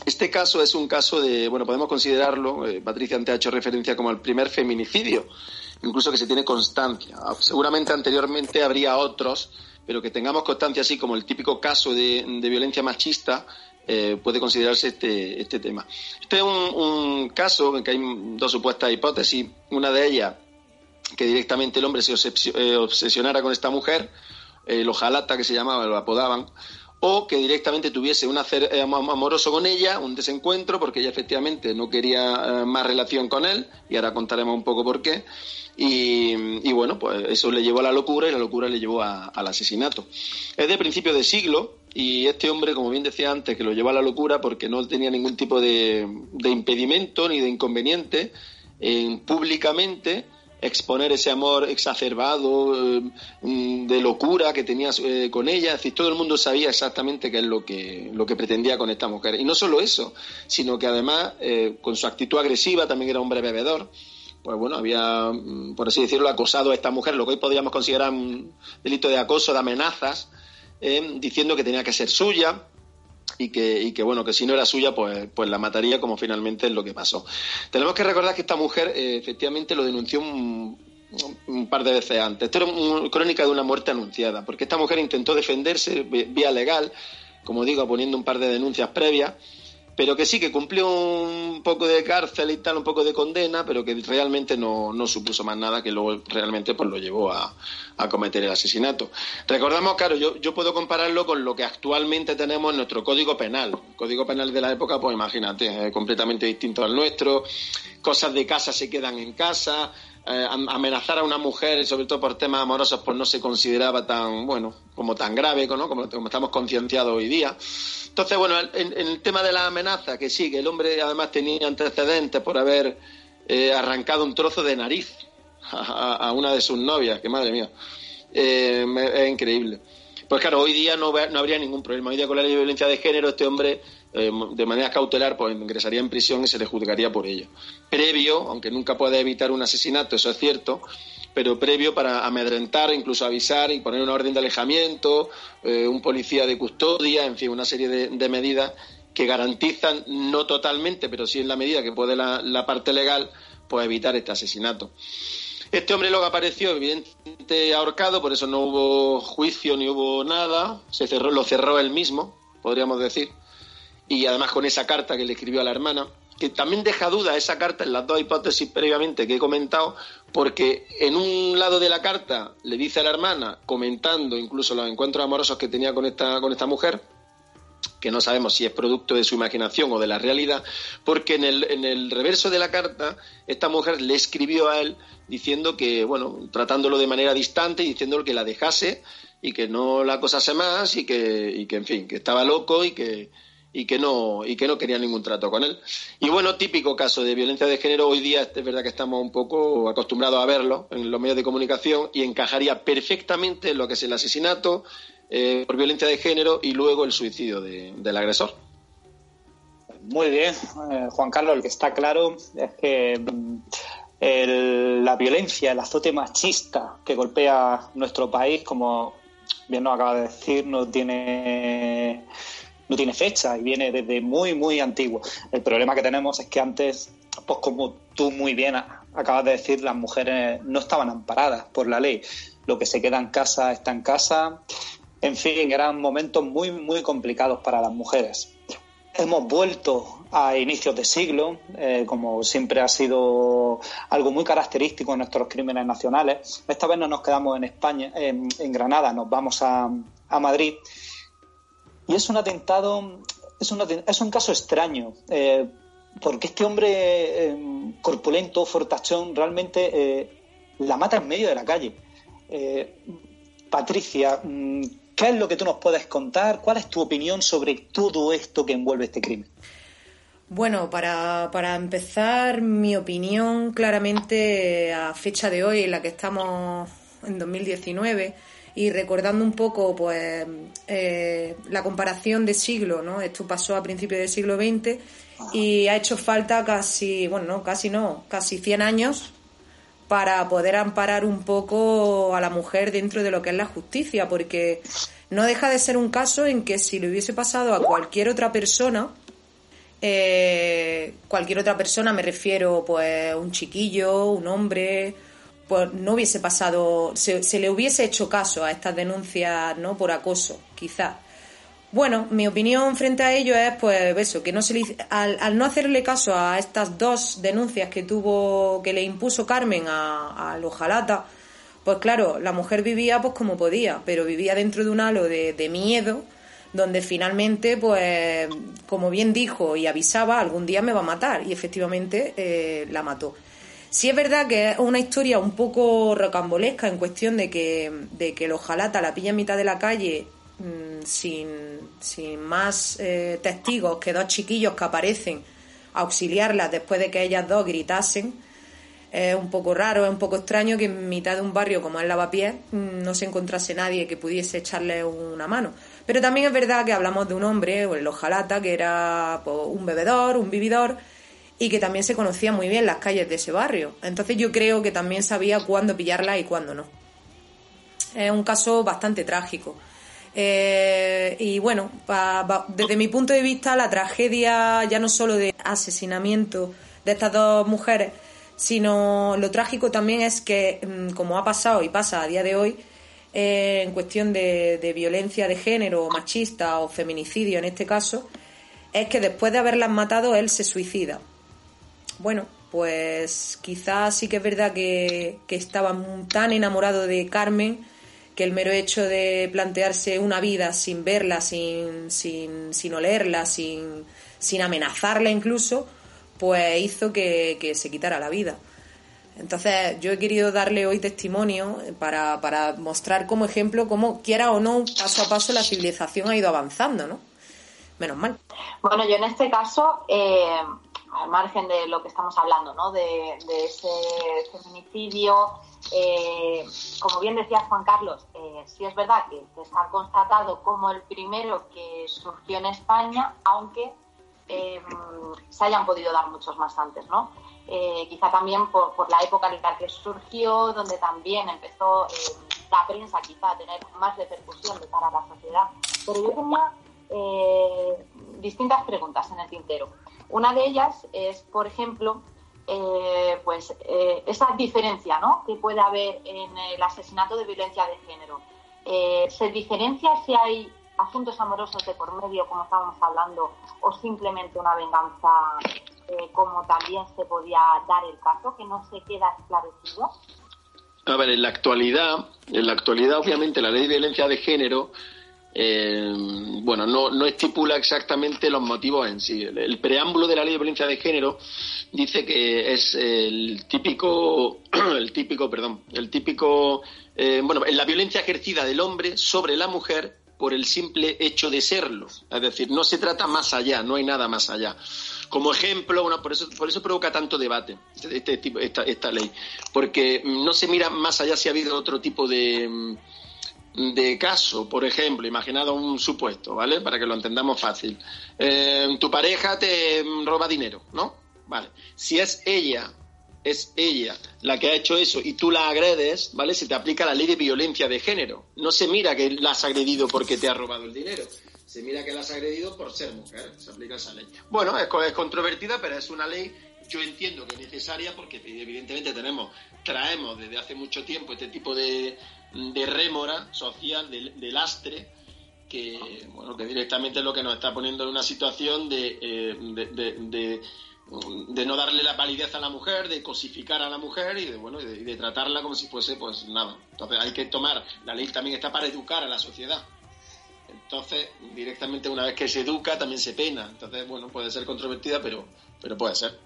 este caso es un caso de, bueno, podemos considerarlo, eh, Patricia antes ha hecho referencia como el primer feminicidio, incluso que se tiene constancia. Ah, seguramente anteriormente habría otros, pero que tengamos constancia así como el típico caso de, violencia machista, eh, puede considerarse este, este tema. Este es un, caso en que hay dos supuestas hipótesis. Una de ellas, que directamente el hombre se eh, obsesionara con esta mujer, el ojalata que se llamaba, lo apodaban, o que directamente tuviese un hacer eh, amoroso con ella, un desencuentro, porque ella efectivamente no quería eh, más relación con él, y ahora contaremos un poco por qué. Y, bueno, pues eso le llevó a la locura y la locura le llevó al asesinato. Es de principio de siglo y este hombre, como bien decía antes, que lo llevó a la locura porque no tenía ningún tipo de, de impedimento ni de inconveniente en públicamente exponer ese amor exacerbado, eh, mm, de locura que tenía eh, con ella. Es decir, todo el mundo sabía exactamente qué es lo que, lo que pretendía con esta mujer. Y no solo eso, sino que además, eh, con su actitud agresiva, también era hombre bebedor. Pues bueno, había, mm, por así decirlo, acosado a esta mujer, lo que hoy podríamos considerar un delito de acoso, de amenazas, diciendo que tenía que ser suya y que, y que bueno, que si no era suya, pues, pues la mataría como finalmente es lo que pasó. Tenemos que recordar que esta mujer eh, efectivamente lo denunció un, par de veces antes. Esto era una crónica de una muerte anunciada, porque esta mujer intentó defenderse vía legal, como digo, poniendo un par de denuncias previas, pero que sí, que cumplió un poco de cárcel y tal, un poco de condena, pero que realmente no, no supuso más nada, que luego realmente pues lo llevó a, a cometer el asesinato. Recordamos, claro, yo, yo puedo compararlo con lo que actualmente tenemos en nuestro Código Penal. El Código Penal de la época, pues imagínate, es completamente distinto al nuestro, cosas de casa se quedan en casa, eh, amenazar a una mujer, sobre todo por temas amorosos, pues no se consideraba tan, bueno, como tan grave, como, estamos concienciados hoy día. Entonces, bueno, en, el tema de la amenaza, que sí, que el hombre además tenía antecedentes por haber eh, arrancado un trozo de nariz a, una de sus novias, que madre mía, eh, es increíble. Pues claro, hoy día no, no, habría ningún problema. Hoy día con la violencia de género, este hombre, eh, de manera cautelar, pues ingresaría en prisión y se le juzgaría por ello. Previo, aunque nunca puede evitar un asesinato, eso es cierto, pero previo para amedrentar, incluso avisar y poner una orden de alejamiento, eh, un policía de custodia, en fin, una serie de, medidas que garantizan, no totalmente, pero sí en la medida que puede la, parte legal, pues evitar este asesinato. Este hombre luego apareció evidentemente ahorcado, por eso no hubo juicio ni hubo nada, se cerró, lo cerró él mismo, podríamos decir, y además con esa carta que le escribió a la hermana que también deja duda esa carta en las dos hipótesis previamente que he comentado, porque en un lado de la carta le dice a la hermana, comentando incluso los encuentros amorosos que tenía con esta, con esta mujer, que no sabemos si es producto de su imaginación o de la realidad, porque en el, en el reverso de la carta esta mujer le escribió a él diciendo que, bueno, tratándolo de manera distante y diciéndole que la dejase y que no la acosase más y que, y que en fin, que estaba loco y que, y que no y que no quería ningún trato con él. Y bueno, típico caso de violencia de género, hoy día es verdad que estamos un poco acostumbrados a verlo en los medios de comunicación y encajaría perfectamente en lo que es el asesinato eh, por violencia de género y luego el suicidio del agresor. Muy bien, eh, Juan Carlos, lo que está claro es que mm, la violencia, el azote machista que golpea nuestro país, como bien nos acaba de decir, no tiene no tiene fecha y viene desde muy, muy antiguo. El problema que tenemos es que antes, pues como tú muy bien acabas de decir, las mujeres no estaban amparadas por la ley. Lo que se queda en casa está en casa. En fin, eran momentos muy, muy complicados para las mujeres. Hemos vuelto a inicios de siglo, eh, como siempre ha sido algo muy característico en nuestros crímenes nacionales. Esta vez no nos quedamos en España, en, Granada, nos vamos a, Madrid. Y es un atentado, es un, es un caso extraño, eh, porque este hombre eh, corpulento, fortachón, realmente la mata en medio de la calle. Patricia, mm, ¿Qué es lo que tú nos puedes contar? ¿Cuál es tu opinión sobre todo esto que envuelve este crimen? Bueno, para, para empezar, mi opinión claramente a fecha de hoy, en la que estamos en 2019, y recordando un poco pues eh, la comparación de siglo, ¿no? Esto pasó a principios del siglo XX y ha hecho falta casi, bueno, no, casi no, casi 100 años para poder amparar un poco a la mujer dentro de lo que es la justicia, porque no deja de ser un caso en que si le hubiese pasado a cualquier otra persona, eh, cualquier otra persona, me refiero, pues un chiquillo, un hombre, pues no hubiese pasado, se, se le hubiese hecho caso a estas denuncias, ¿no? Por acoso, quizás. Bueno, mi opinión frente a ello es, pues, eso, que no se al, no hacerle caso a estas dos denuncias que tuvo, que le impuso Carmen a, a pues claro, la mujer vivía pues como podía, pero vivía dentro de un halo de, miedo, donde finalmente, pues, como bien dijo y avisaba, algún día me va a matar, y efectivamente eh, la mató. Sí es verdad que es una historia un poco rocambolesca en cuestión de que, de que el Ojalata la pilla en mitad de la calle Mm, sin, sin más eh, testigos que dos chiquillos que aparecen a auxiliarlas después de que ellas dos gritasen. Es un poco raro, es un poco extraño que en mitad de un barrio como es Lavapiés mm, no se encontrase nadie que pudiese echarle una mano. Pero también es verdad que hablamos de un hombre, el Ojalata, que era pues, un bebedor, un vividor, y que también se conocía muy bien las calles de ese barrio. Entonces yo creo que también sabía cuándo pillarla y cuándo no. Es un caso bastante trágico. Eh, y bueno, desde mi punto de vista, la tragedia ya no solo de asesinamiento de estas dos mujeres, sino lo trágico también es que, mm, como ha pasado y pasa a día de hoy, eh, en cuestión de, de, violencia de género, machista o feminicidio en este caso, es que después de haberlas matado él se suicida. Bueno, pues quizás sí que es verdad que, que estaba tan enamorado de Carmen que el mero hecho de plantearse una vida sin verla, sin, sin, sin olerla, sin, sin amenazarla incluso, pues hizo que, se quitara la vida. Entonces, yo he querido darle hoy testimonio para, para mostrar como ejemplo cómo, quiera o no, paso a paso la civilización ha ido avanzando, ¿no? Menos mal. Bueno, yo en este caso, eh, al margen de lo que estamos hablando, ¿no? De, ese feminicidio, eh, como bien decía Juan Carlos, eh, sí es verdad que, está constatado como el primero que surgió en España, aunque eh, se hayan podido dar muchos más antes, ¿no? Eh, quizá también por, la época en la que surgió, donde también empezó la prensa quizá a tener más repercusión de cara a la sociedad. Pero yo tenía distintas preguntas en el tintero. Una de ellas es, por ejemplo, eh, pues eh, esa diferencia ¿no? que puede haber en el asesinato de violencia de género. Eh, ¿Se diferencia si hay asuntos amorosos de por medio, como estábamos hablando, o simplemente una venganza, como también se podía dar el caso, que no se queda esclarecido? A ver, en la actualidad, en la actualidad, obviamente, la ley de violencia de género eh, bueno, no, no, estipula exactamente los motivos en sí. El, preámbulo de la ley de violencia de género dice que es el típico, el típico, perdón, el típico, eh, bueno, la violencia ejercida del hombre sobre la mujer por el simple hecho de serlo. Es decir, no se trata más allá, no hay nada más allá. Como ejemplo, por eso, por eso provoca tanto debate este, tipo, esta, esta ley, porque no se mira más allá si ha habido otro tipo de de caso, por ejemplo, imaginado un supuesto, ¿vale? Para que lo entendamos fácil. Eh, tu pareja te roba dinero, ¿no? Vale. Si es ella, es ella la que ha hecho eso y tú la agredes, ¿vale? Se te aplica la ley de violencia de género. No se mira que la has agredido porque te ha robado el dinero, se mira que la has agredido por ser mujer, se aplica esa ley. Bueno, es, es controvertida, pero es una ley, yo entiendo que es necesaria porque evidentemente tenemos, traemos desde hace mucho tiempo este tipo de, de rémora social, de, de lastre, que bueno que directamente es lo que nos está poniendo en una situación de, eh, de, de- de- de no darle la validez a la mujer, de cosificar a la mujer y de bueno y de, tratarla como si fuese pues nada. Entonces hay que tomar, la ley también está para educar a la sociedad. Entonces, directamente una vez que se educa también se pena. Entonces, bueno, puede ser controvertida, pero, pero puede ser.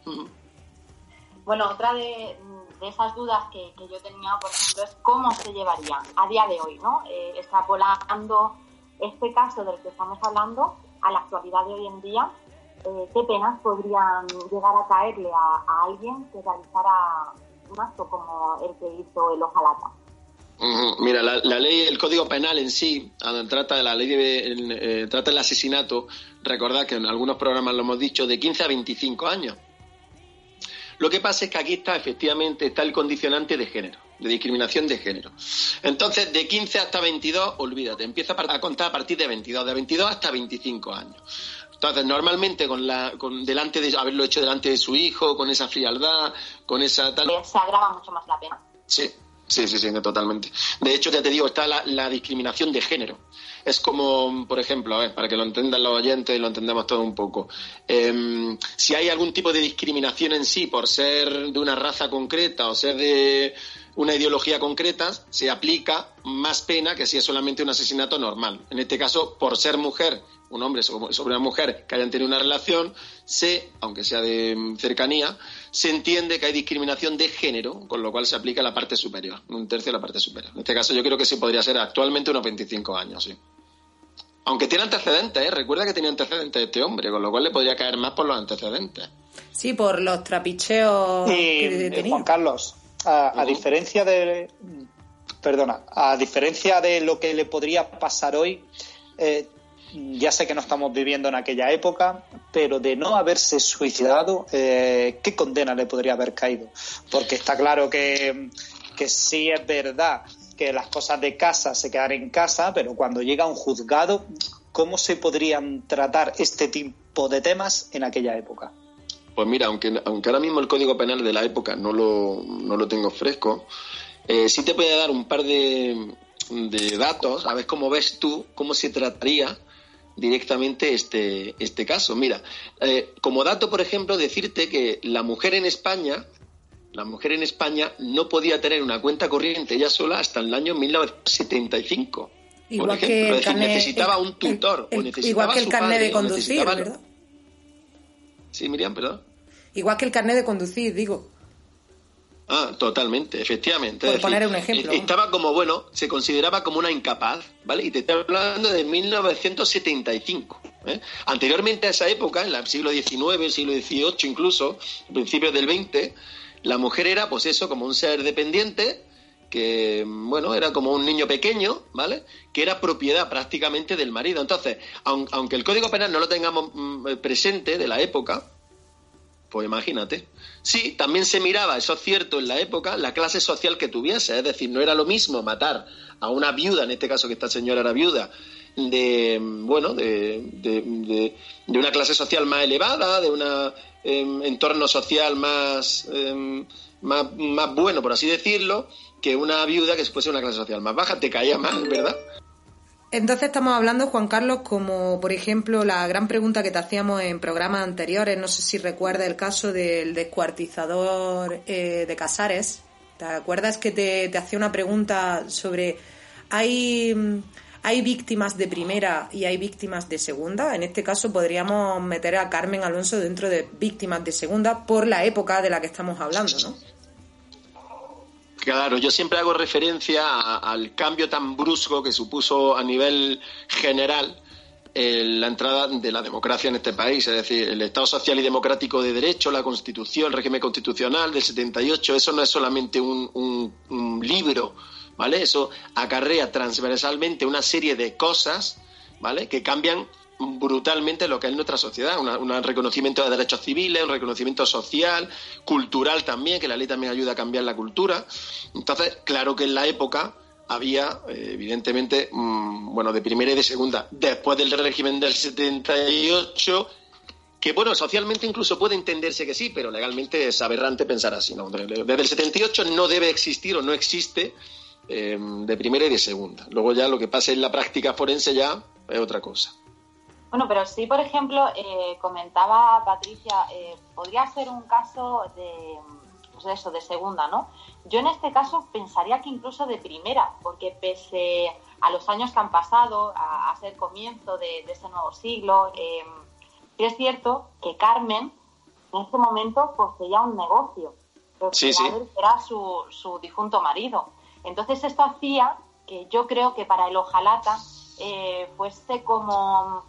Bueno, otra de, de esas dudas que, que yo tenía, por ejemplo, es cómo se llevaría a día de hoy, ¿no? Eh, extrapolando este caso del que estamos hablando a la actualidad de hoy en día, eh, ¿qué penas podrían llegar a caerle a, a alguien que realizara un acto como el que hizo el Ojalata? Mira, la, ley, el Código Penal en sí, ah, trata de la ley eh, trata el asesinato, recordad que en algunos programas lo hemos dicho, de 15 a 25 años. Lo que pasa es que aquí está, efectivamente, está el condicionante de género, de discriminación de género. Entonces, de 15 hasta 22, olvídate, empieza a contar a partir de 22, de 22 hasta 25 años. Entonces, normalmente, con la, con, delante de haberlo hecho delante de su hijo, con esa frialdad, con esa tal. Se agrava mucho más la pena. Sí, sí, sí, sí, totalmente. De hecho, ya te digo, está la, la discriminación de género. Es como, por ejemplo, a ver, para que lo entendan los oyentes y lo entendamos todo un poco. Em, si hay algún tipo de discriminación en sí por ser de una raza concreta o ser de una ideología concreta, se aplica más pena que si es solamente un asesinato normal. En este caso, por ser mujer, un hombre sobre una mujer que hayan tenido una relación, se, aunque sea de cercanía, se entiende que hay discriminación de género, con lo cual se aplica la parte superior, un tercio de la parte superior. En este caso yo creo que sí podría ser actualmente unos 25 años, sí. Aunque tiene antecedentes, ¿eh? recuerda que tenía antecedentes este hombre, con lo cual le podría caer más por los antecedentes. Sí, por los trapicheos Y, que eh, tenía. Juan Carlos, a, a diferencia de. Perdona, a diferencia de lo que le podría pasar hoy, eh, ya sé que no estamos viviendo en aquella época, pero de no haberse suicidado, eh, ¿qué condena le podría haber caído? Porque está claro que, que sí es verdad que las cosas de casa se quedan en casa, pero cuando llega un juzgado, ¿cómo se podrían tratar este tipo de temas en aquella época? Pues mira, aunque, aunque ahora mismo el Código Penal de la época no lo, no lo tengo fresco, eh, sí te puede dar un par de, de datos, a ver cómo ves tú, cómo se trataría directamente este, este caso. Mira, eh, como dato, por ejemplo, decirte que la mujer en España, la mujer en España no podía tener una cuenta corriente ella sola hasta el año 1975. Igual por ejemplo, que el decir, necesitaba el- un tutor el- o necesitaba igual que el su carnet padre, de conducir, ¿verdad? Sí, Miriam, perdón. Igual que el carnet de conducir, digo. Ah, totalmente, efectivamente. Por poner un ejemplo. eh, Estaba como, bueno, se consideraba como una incapaz, ¿vale? Y te estoy hablando de 1975. ¿eh? Anteriormente a esa época, en el siglo XIX, siglo XVIII incluso, principios del XX, la mujer era, pues eso, como un ser dependiente, que, bueno, era como un niño pequeño, ¿vale? Que era propiedad prácticamente del marido. Entonces, aun- aunque el Código Penal no lo tengamos mm, presente de la época, pues imagínate. Sí, también se miraba, eso es cierto, en la época, la clase social que tuviese. Es decir, no era lo mismo matar a una viuda, en este caso que esta señora era viuda, de, bueno, de, de, de- de una clase social más elevada, de un entorno social más, em, más, más bueno, por así decirlo, que una viuda que fuese una clase social más baja. Te caía más, ¿verdad? Entonces estamos hablando, Juan Carlos, como por ejemplo la gran pregunta que te hacíamos en programas anteriores, no sé si recuerdas el caso del descuartizador eh, de Casares. ¿Te acuerdas que te, te hacía una pregunta sobre hay, hay víctimas de primera y hay víctimas de segunda? En este caso podríamos meter a Carmen Alonso dentro de víctimas de segunda por la época de la que estamos hablando, ¿no? Claro, yo siempre hago referencia a- al cambio tan brusco que supuso a nivel general eh, la entrada de la democracia en este país, es decir, el Estado social y democrático de derecho, la Constitución, el régimen constitucional del 78, eso no es solamente un, un- un libro, ¿vale? Eso acarrea transversalmente una serie de cosas, ¿vale? Que cambian brutalmente lo que es nuestra sociedad, un reconocimiento de derechos civiles, un reconocimiento social, cultural también, que la ley también ayuda a cambiar la cultura. Entonces, claro que en la época había, eh, evidentemente, mm, bueno, de primera y de segunda, después del régimen del 78, que bueno, socialmente incluso puede entenderse que sí, pero legalmente es aberrante pensar así. ¿no? Desde el 78 no debe existir o no existe eh, de primera y de segunda. Luego ya lo que pase en la práctica forense ya es otra cosa. Bueno, pero sí, por ejemplo, eh, comentaba Patricia, eh, podría ser un caso de, pues eso, de segunda, ¿no? Yo en este caso pensaría que incluso de primera, porque pese a los años que han pasado, a, ser comienzo de, ese nuevo siglo, eh, es cierto que Carmen en este momento poseía un negocio, sí, era su, su difunto marido. Entonces esto hacía que yo creo que para el ojalata eh, fuese como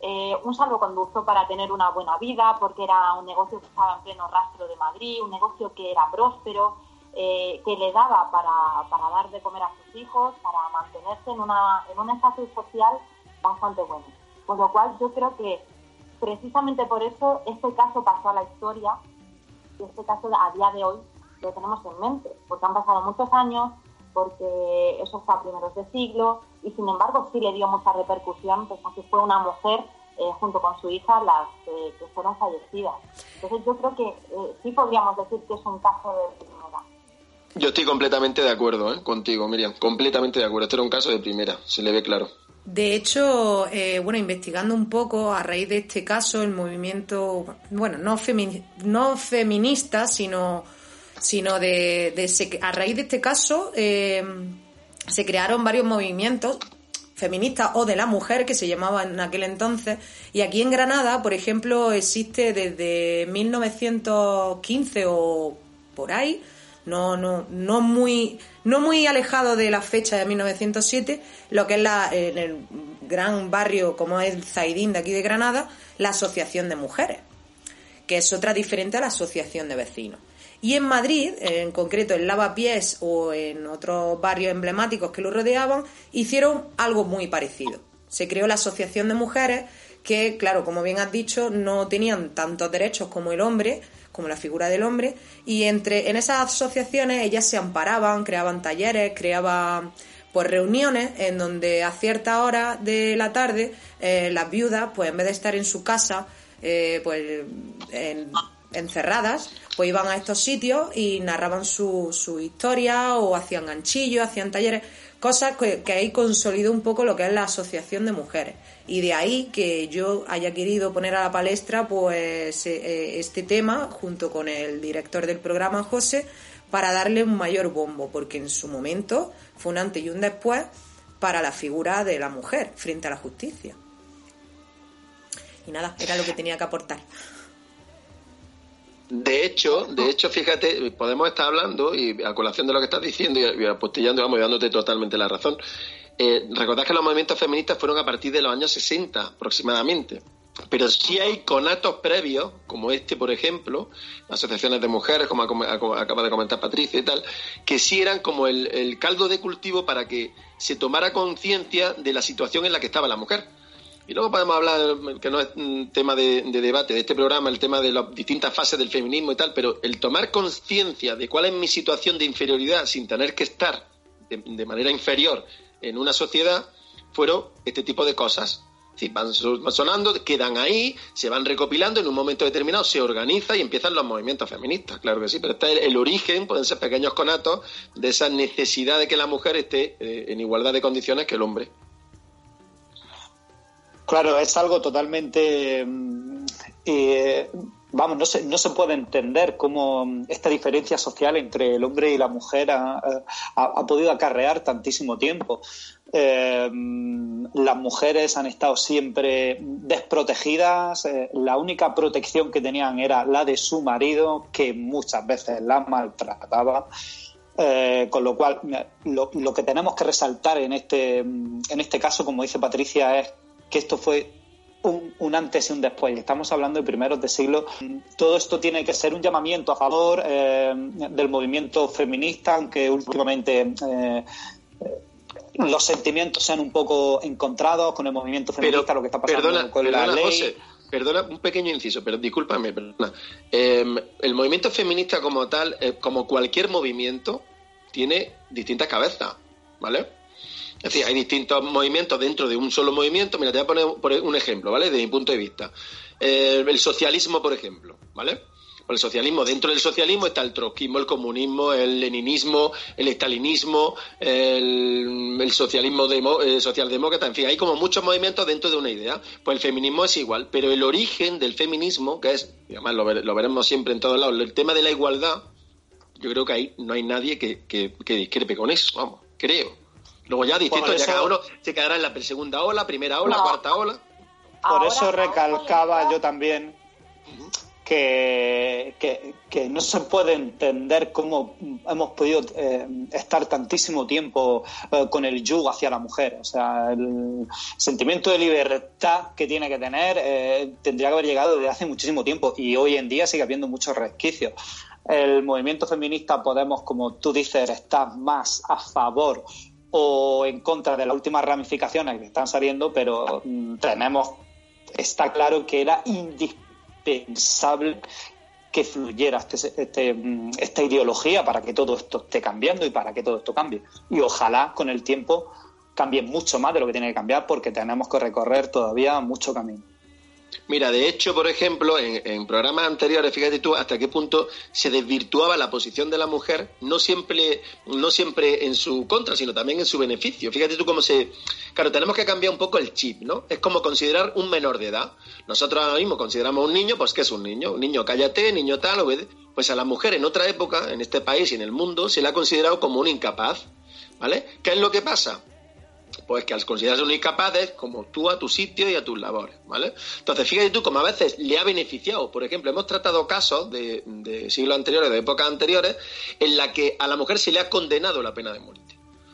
eh, un salvoconducto para tener una buena vida, porque era un negocio que estaba en pleno rastro de Madrid, un negocio que era próspero, eh, que le daba para, para, dar de comer a sus hijos, para mantenerse en, una, en un estatus social bastante bueno. Con lo cual yo creo que precisamente por eso este caso pasó a la historia y este caso a día de hoy lo tenemos en mente, porque han pasado muchos años, porque eso fue a primeros de siglo y sin embargo sí le dio mucha repercusión, pues que fue una mujer eh, junto con su hija las que fueron fallecidas. Entonces yo creo que eh, sí podríamos decir que es un caso de primera. Yo estoy completamente de acuerdo ¿eh? contigo, Miriam, completamente de acuerdo. Este era un caso de primera, se le ve claro. De hecho, bueno, investigando un poco a raíz de este caso, el movimiento, bueno, no, no feminista, sino sino de, a raíz de este caso eh, se crearon varios movimientos feministas o de la mujer que se llamaban en aquel entonces. Y aquí en Granada por ejemplo existe desde 1915 o por ahí no no no muy no muy alejado de la fecha de 1907 lo que es la en el gran barrio como es Zaidín de aquí de Granada la asociación de mujeres que es otra diferente a la asociación de vecinos y en Madrid, en concreto en Lavapiés o en otros barrios emblemáticos que lo rodeaban, hicieron algo muy parecido. Se creó la Asociación de Mujeres que, claro, como bien has dicho, no tenían tantos derechos como el hombre, como la figura del hombre, y entre en esas asociaciones ellas se amparaban, creaban talleres, creaban pues reuniones en donde a cierta hora de la tarde eh, las viudas, pues en vez de estar en su casa, eh, pues en encerradas, pues iban a estos sitios y narraban su, su historia o hacían ganchillos, hacían talleres, cosas que, ahí consolidó un poco lo que es la asociación de mujeres. Y de ahí que yo haya querido poner a la palestra pues eh, eh, este tema junto con el director del programa, José, para darle un mayor bombo, porque en su momento fue un antes y un después para la figura de la mujer frente a la justicia. Y nada, era lo que tenía que aportar. De hecho, de hecho, fíjate, podemos estar hablando, y a colación de lo que estás diciendo, y apostillando, vamos, dándote totalmente la razón. Eh, recordad que los movimientos feministas fueron a partir de los años 60 aproximadamente. Pero sí hay conatos previos, como este, por ejemplo, asociaciones de mujeres, como acaba de comentar Patricia y tal, que sí eran como el caldo de cultivo para que se tomara conciencia de la situación en la que estaba la mujer y luego podemos hablar, que no es un tema de, debate de este programa, el tema de las distintas fases del feminismo y tal, pero el tomar conciencia de cuál es mi situación de inferioridad sin tener que estar de, manera inferior en una sociedad, fueron este tipo de cosas. Si van sonando, quedan ahí, se van recopilando, en un momento determinado se organiza y empiezan los movimientos feministas, claro que sí, pero este es el, origen, pueden ser pequeños conatos, de esa necesidad de que la mujer esté eh, en igualdad de condiciones que el hombre. Claro, es algo totalmente... Mm, eh, vamos, no se, no se puede entender cómo esta diferencia social entre el hombre y la mujer ha, podido acarrear tantísimo tiempo. Eh, las mujeres han estado siempre desprotegidas, eh, la única protección que tenían era la de su marido, que muchas veces la maltrataba. con lo cual, lo, lo, que tenemos que resaltar en este, en este caso, como dice Patricia, es que esto fue un, antes y un después. Estamos hablando de primeros de siglo. Todo esto tiene que ser un llamamiento a favor eh, del movimiento feminista, aunque últimamente eh, los sentimientos sean un poco encontrados con el movimiento feminista, lo que está pasando con la ley. perdona, un pequeño inciso, pero discúlpame, perdona. Em, el movimiento feminista como tal, eh, como cualquier movimiento, tiene distintas cabezas. ¿vale? Es decir, hay distintos movimientos dentro de un solo movimiento. Mira, te voy a poner un ejemplo, ¿vale? De mi punto de vista. Eh, el socialismo, por ejemplo, ¿vale? el socialismo, dentro del socialismo está el trotskismo, el comunismo, el leninismo, el estalinismo, el, socialismo demo, eh, socialdemócrata, en fin, hay como muchos movimientos dentro de una idea. Pues el feminismo es igual, pero el origen del feminismo, que es, además lo, veremos siempre en todos lados, el tema de la igualdad, yo creo que ahí no hay nadie que, que, discrepe con eso, vamos, creo. Luego ya distinto, ya cada uno se quedará en la segunda ola, primera ola, cuarta ola. Por eso recalcaba yo también que, que, no se puede entender cómo hemos podido eh, estar tantísimo tiempo eh, con el yugo hacia la mujer. O sea, el sentimiento de libertad que tiene que tener eh, tendría que haber llegado desde hace muchísimo tiempo y hoy en día sigue habiendo muchos resquicios. El movimiento feminista Podemos, como tú dices, está más a favor o en contra de las últimas ramificaciones que están saliendo, pero mm, tenemos, está claro que era indispensable pensable que fluyera este, este, mm, esta ideología para que todo esto esté cambiando y para que todo esto cambie. Y ojalá con el tiempo cambie mucho más de lo que tiene que cambiar porque tenemos que recorrer todavía mucho camino. Mira, de hecho, por ejemplo, en, programas anteriores, fíjate tú hasta qué punto se desvirtuaba la posición de la mujer, no siempre, no siempre en su contra, sino también en su beneficio. Fíjate tú cómo se... Claro, tenemos que cambiar un poco el chip, ¿no? Es como considerar un menor de edad. Nosotros ahora mismo consideramos un niño, pues ¿qué es un niño? Un niño cállate, niño tal. Pues a la mujer en otra época, en este país y en el mundo, se le ha considerado como un incapaz, ¿vale? ¿Qué es lo que pasa? Pues que al considerarse un incapaz es como tú a tu sitio y a tus labores, ¿vale? Entonces, fíjate tú como a veces le ha beneficiado. Por ejemplo, hemos tratado casos de, siglos anteriores, de épocas anteriores, en la que a la mujer se le ha condenado la pena de muerte.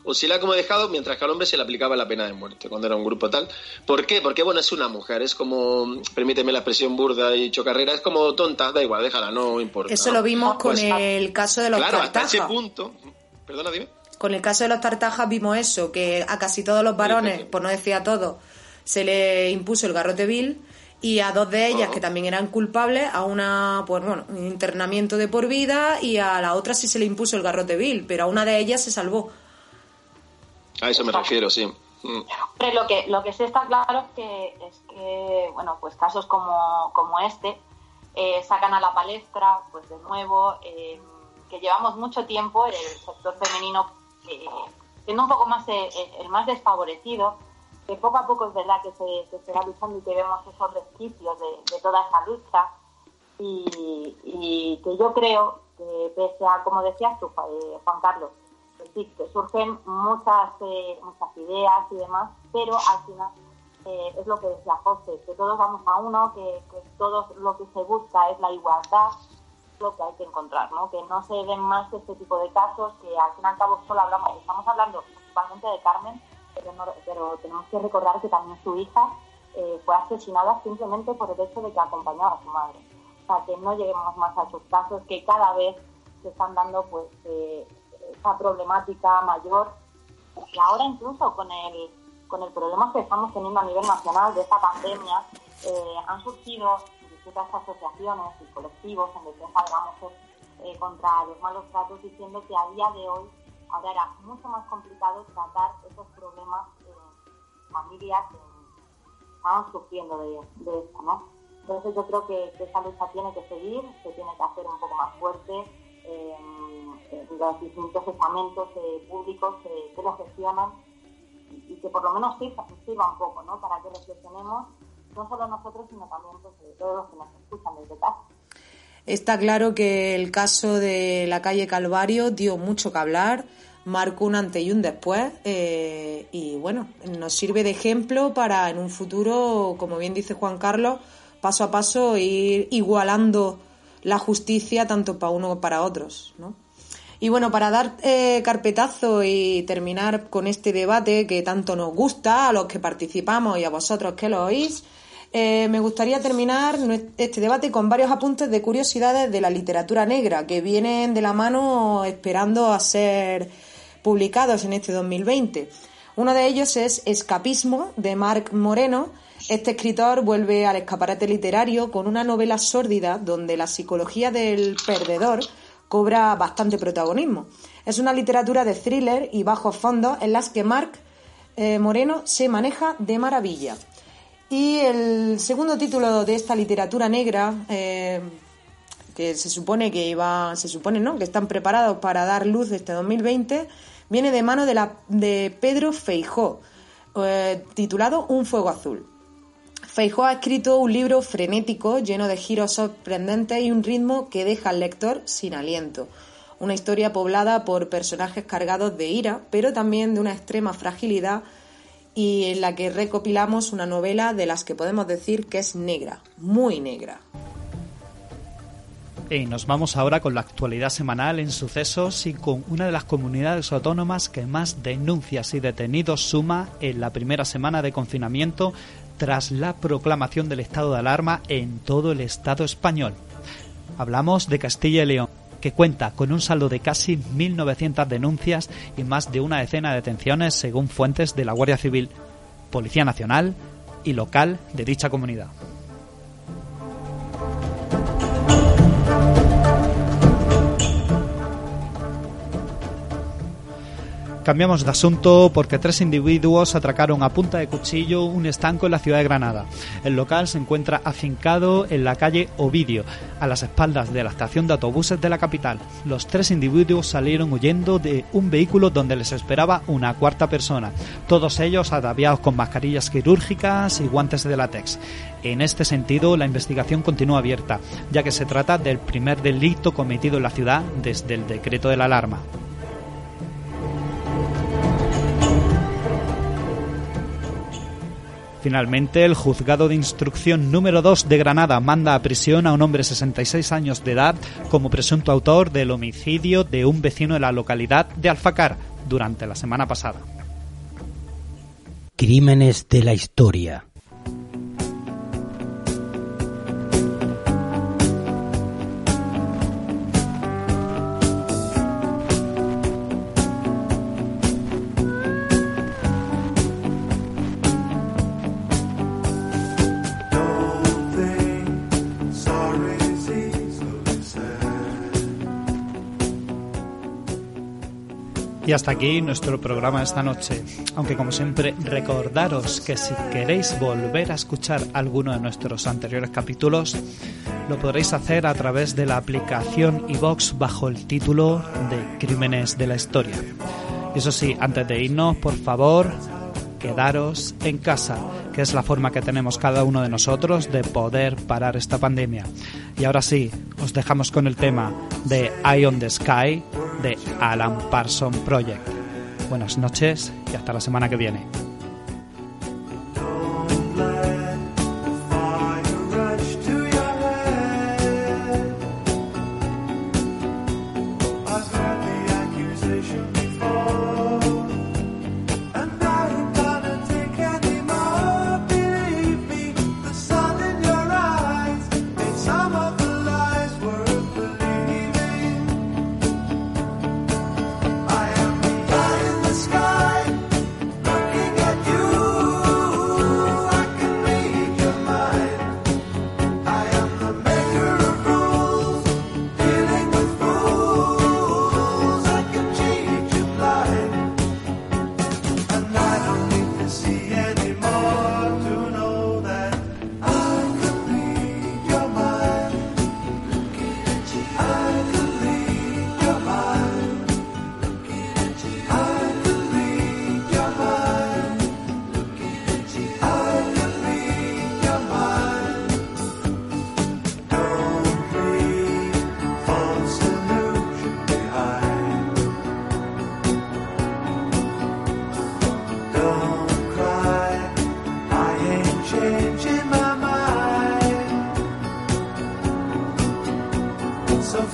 O se le ha como dejado mientras que al hombre se le aplicaba la pena de muerte cuando era un grupo tal. ¿Por qué? Porque, bueno, es una mujer, es como, permíteme la expresión burda y chocarrera, es como tonta, da igual, déjala, no importa. Eso lo vimos con pues, el caso de los Claro, hasta ese punto. Perdona, dime. Con el caso de los tartajas vimos eso, que a casi todos los varones, por no decir a todos, se le impuso el garrote vil y a dos de ellas, que también eran culpables, a una, pues bueno, un internamiento de por vida y a la otra sí se le impuso el garrote vil, pero a una de ellas se salvó. A eso me refiero, sí. Mm. lo que, lo que sí está claro es que, es que bueno, pues casos como, como este eh, sacan a la palestra, pues de nuevo, eh, que llevamos mucho tiempo en el sector femenino eh, siendo un poco más eh, eh, el más desfavorecido, que poco a poco es verdad que se, se luchando y que vemos esos resquicios de, toda esa lucha. Y, que yo creo que pese a, como decías tú, Juan Carlos, que sí, que surgen muchas, muchas ideas y demás, pero al final es lo que decía José, que todos vamos a uno, que, que todo lo que se busca es la igualdad, lo que hay que encontrar, ¿no? Que no se den más este tipo de casos, que al fin y al cabo solo hablamos, estamos hablando principalmente de Carmen, pero, tenemos que recordar que también su hija eh, fue asesinada simplemente por el hecho de que acompañaba a su madre. O sea, que no lleguemos más a esos casos, que cada vez se están dando pues eh, esa problemática mayor. Y ahora incluso con el, con el problema que estamos teniendo a nivel nacional de esta pandemia, eh, han surgido distintas asociaciones y colectivos en defensa de la mujer eh, contra los malos tratos, diciendo que a día de hoy ahora era mucho más complicado tratar esos problemas en familias que estaban sufriendo de, esto, ¿no? Entonces yo creo que, esa lucha tiene que seguir, se tiene que hacer un poco más fuerte, en los distintos estamentos eh, públicos que lo gestionan y, que por lo menos sirva, sirva un poco, ¿no? Para que reflexionemos no solo nosotros, sino también pues, todos los que nos escuchan desde casa. Está claro que el caso de la calle Calvario dio mucho que hablar, marcó un antes y un después eh, y bueno, nos sirve de ejemplo para en un futuro, como bien dice Juan Carlos, paso a paso ir igualando la justicia tanto para uno como para otros, ¿no? Y bueno, para dar eh, carpetazo y terminar con este debate que tanto nos gusta a los que participamos y a vosotros que lo oís, eh, me gustaría terminar este debate con varios apuntes de curiosidades de la literatura negra que vienen de la mano esperando a ser publicados en este 2020. Uno de ellos es Escapismo de Marc Moreno. Este escritor vuelve al escaparate literario con una novela sórdida donde la psicología del perdedor cobra bastante protagonismo. Es una literatura de thriller y bajos fondos en las que Marc eh, Moreno se maneja de maravilla. Y el segundo título de esta literatura negra, eh, que se supone que iba, se supone, ¿no? que están preparados para dar luz este 2020, viene de mano de, la, de Pedro Feijó, eh, titulado Un fuego azul. Feijó ha escrito un libro frenético, lleno de giros sorprendentes y un ritmo que deja al lector sin aliento. Una historia poblada por personajes cargados de ira, pero también de una extrema fragilidad y en la que recopilamos una novela de las que podemos decir que es negra, muy negra. Y nos vamos ahora con la actualidad semanal en sucesos y con una de las comunidades autónomas que más denuncias y detenidos suma en la primera semana de confinamiento tras la proclamación del estado de alarma en todo el Estado español. Hablamos de Castilla y León, que cuenta con un saldo de casi 1.900 denuncias y más de una decena de detenciones según fuentes de la Guardia Civil, Policía Nacional y local de dicha comunidad. Cambiamos de asunto porque tres individuos atracaron a punta de cuchillo un estanco en la ciudad de Granada. El local se encuentra afincado en la calle Ovidio, a las espaldas de la estación de autobuses de la capital. Los tres individuos salieron huyendo de un vehículo donde les esperaba una cuarta persona, todos ellos ataviados con mascarillas quirúrgicas y guantes de látex. En este sentido, la investigación continúa abierta, ya que se trata del primer delito cometido en la ciudad desde el decreto de la alarma. Finalmente, el juzgado de instrucción número 2 de Granada manda a prisión a un hombre de 66 años de edad como presunto autor del homicidio de un vecino de la localidad de Alfacar durante la semana pasada. Crímenes de la historia. Y hasta aquí nuestro programa esta noche. Aunque como siempre recordaros que si queréis volver a escuchar alguno de nuestros anteriores capítulos, lo podréis hacer a través de la aplicación iVox bajo el título de Crímenes de la Historia. Eso sí, antes de irnos, por favor, quedaros en casa, que es la forma que tenemos cada uno de nosotros de poder parar esta pandemia. Y ahora sí, os dejamos con el tema de Eye on the Sky de Alan Parson Project. Buenas noches y hasta la semana que viene.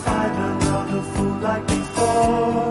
find another fool like before.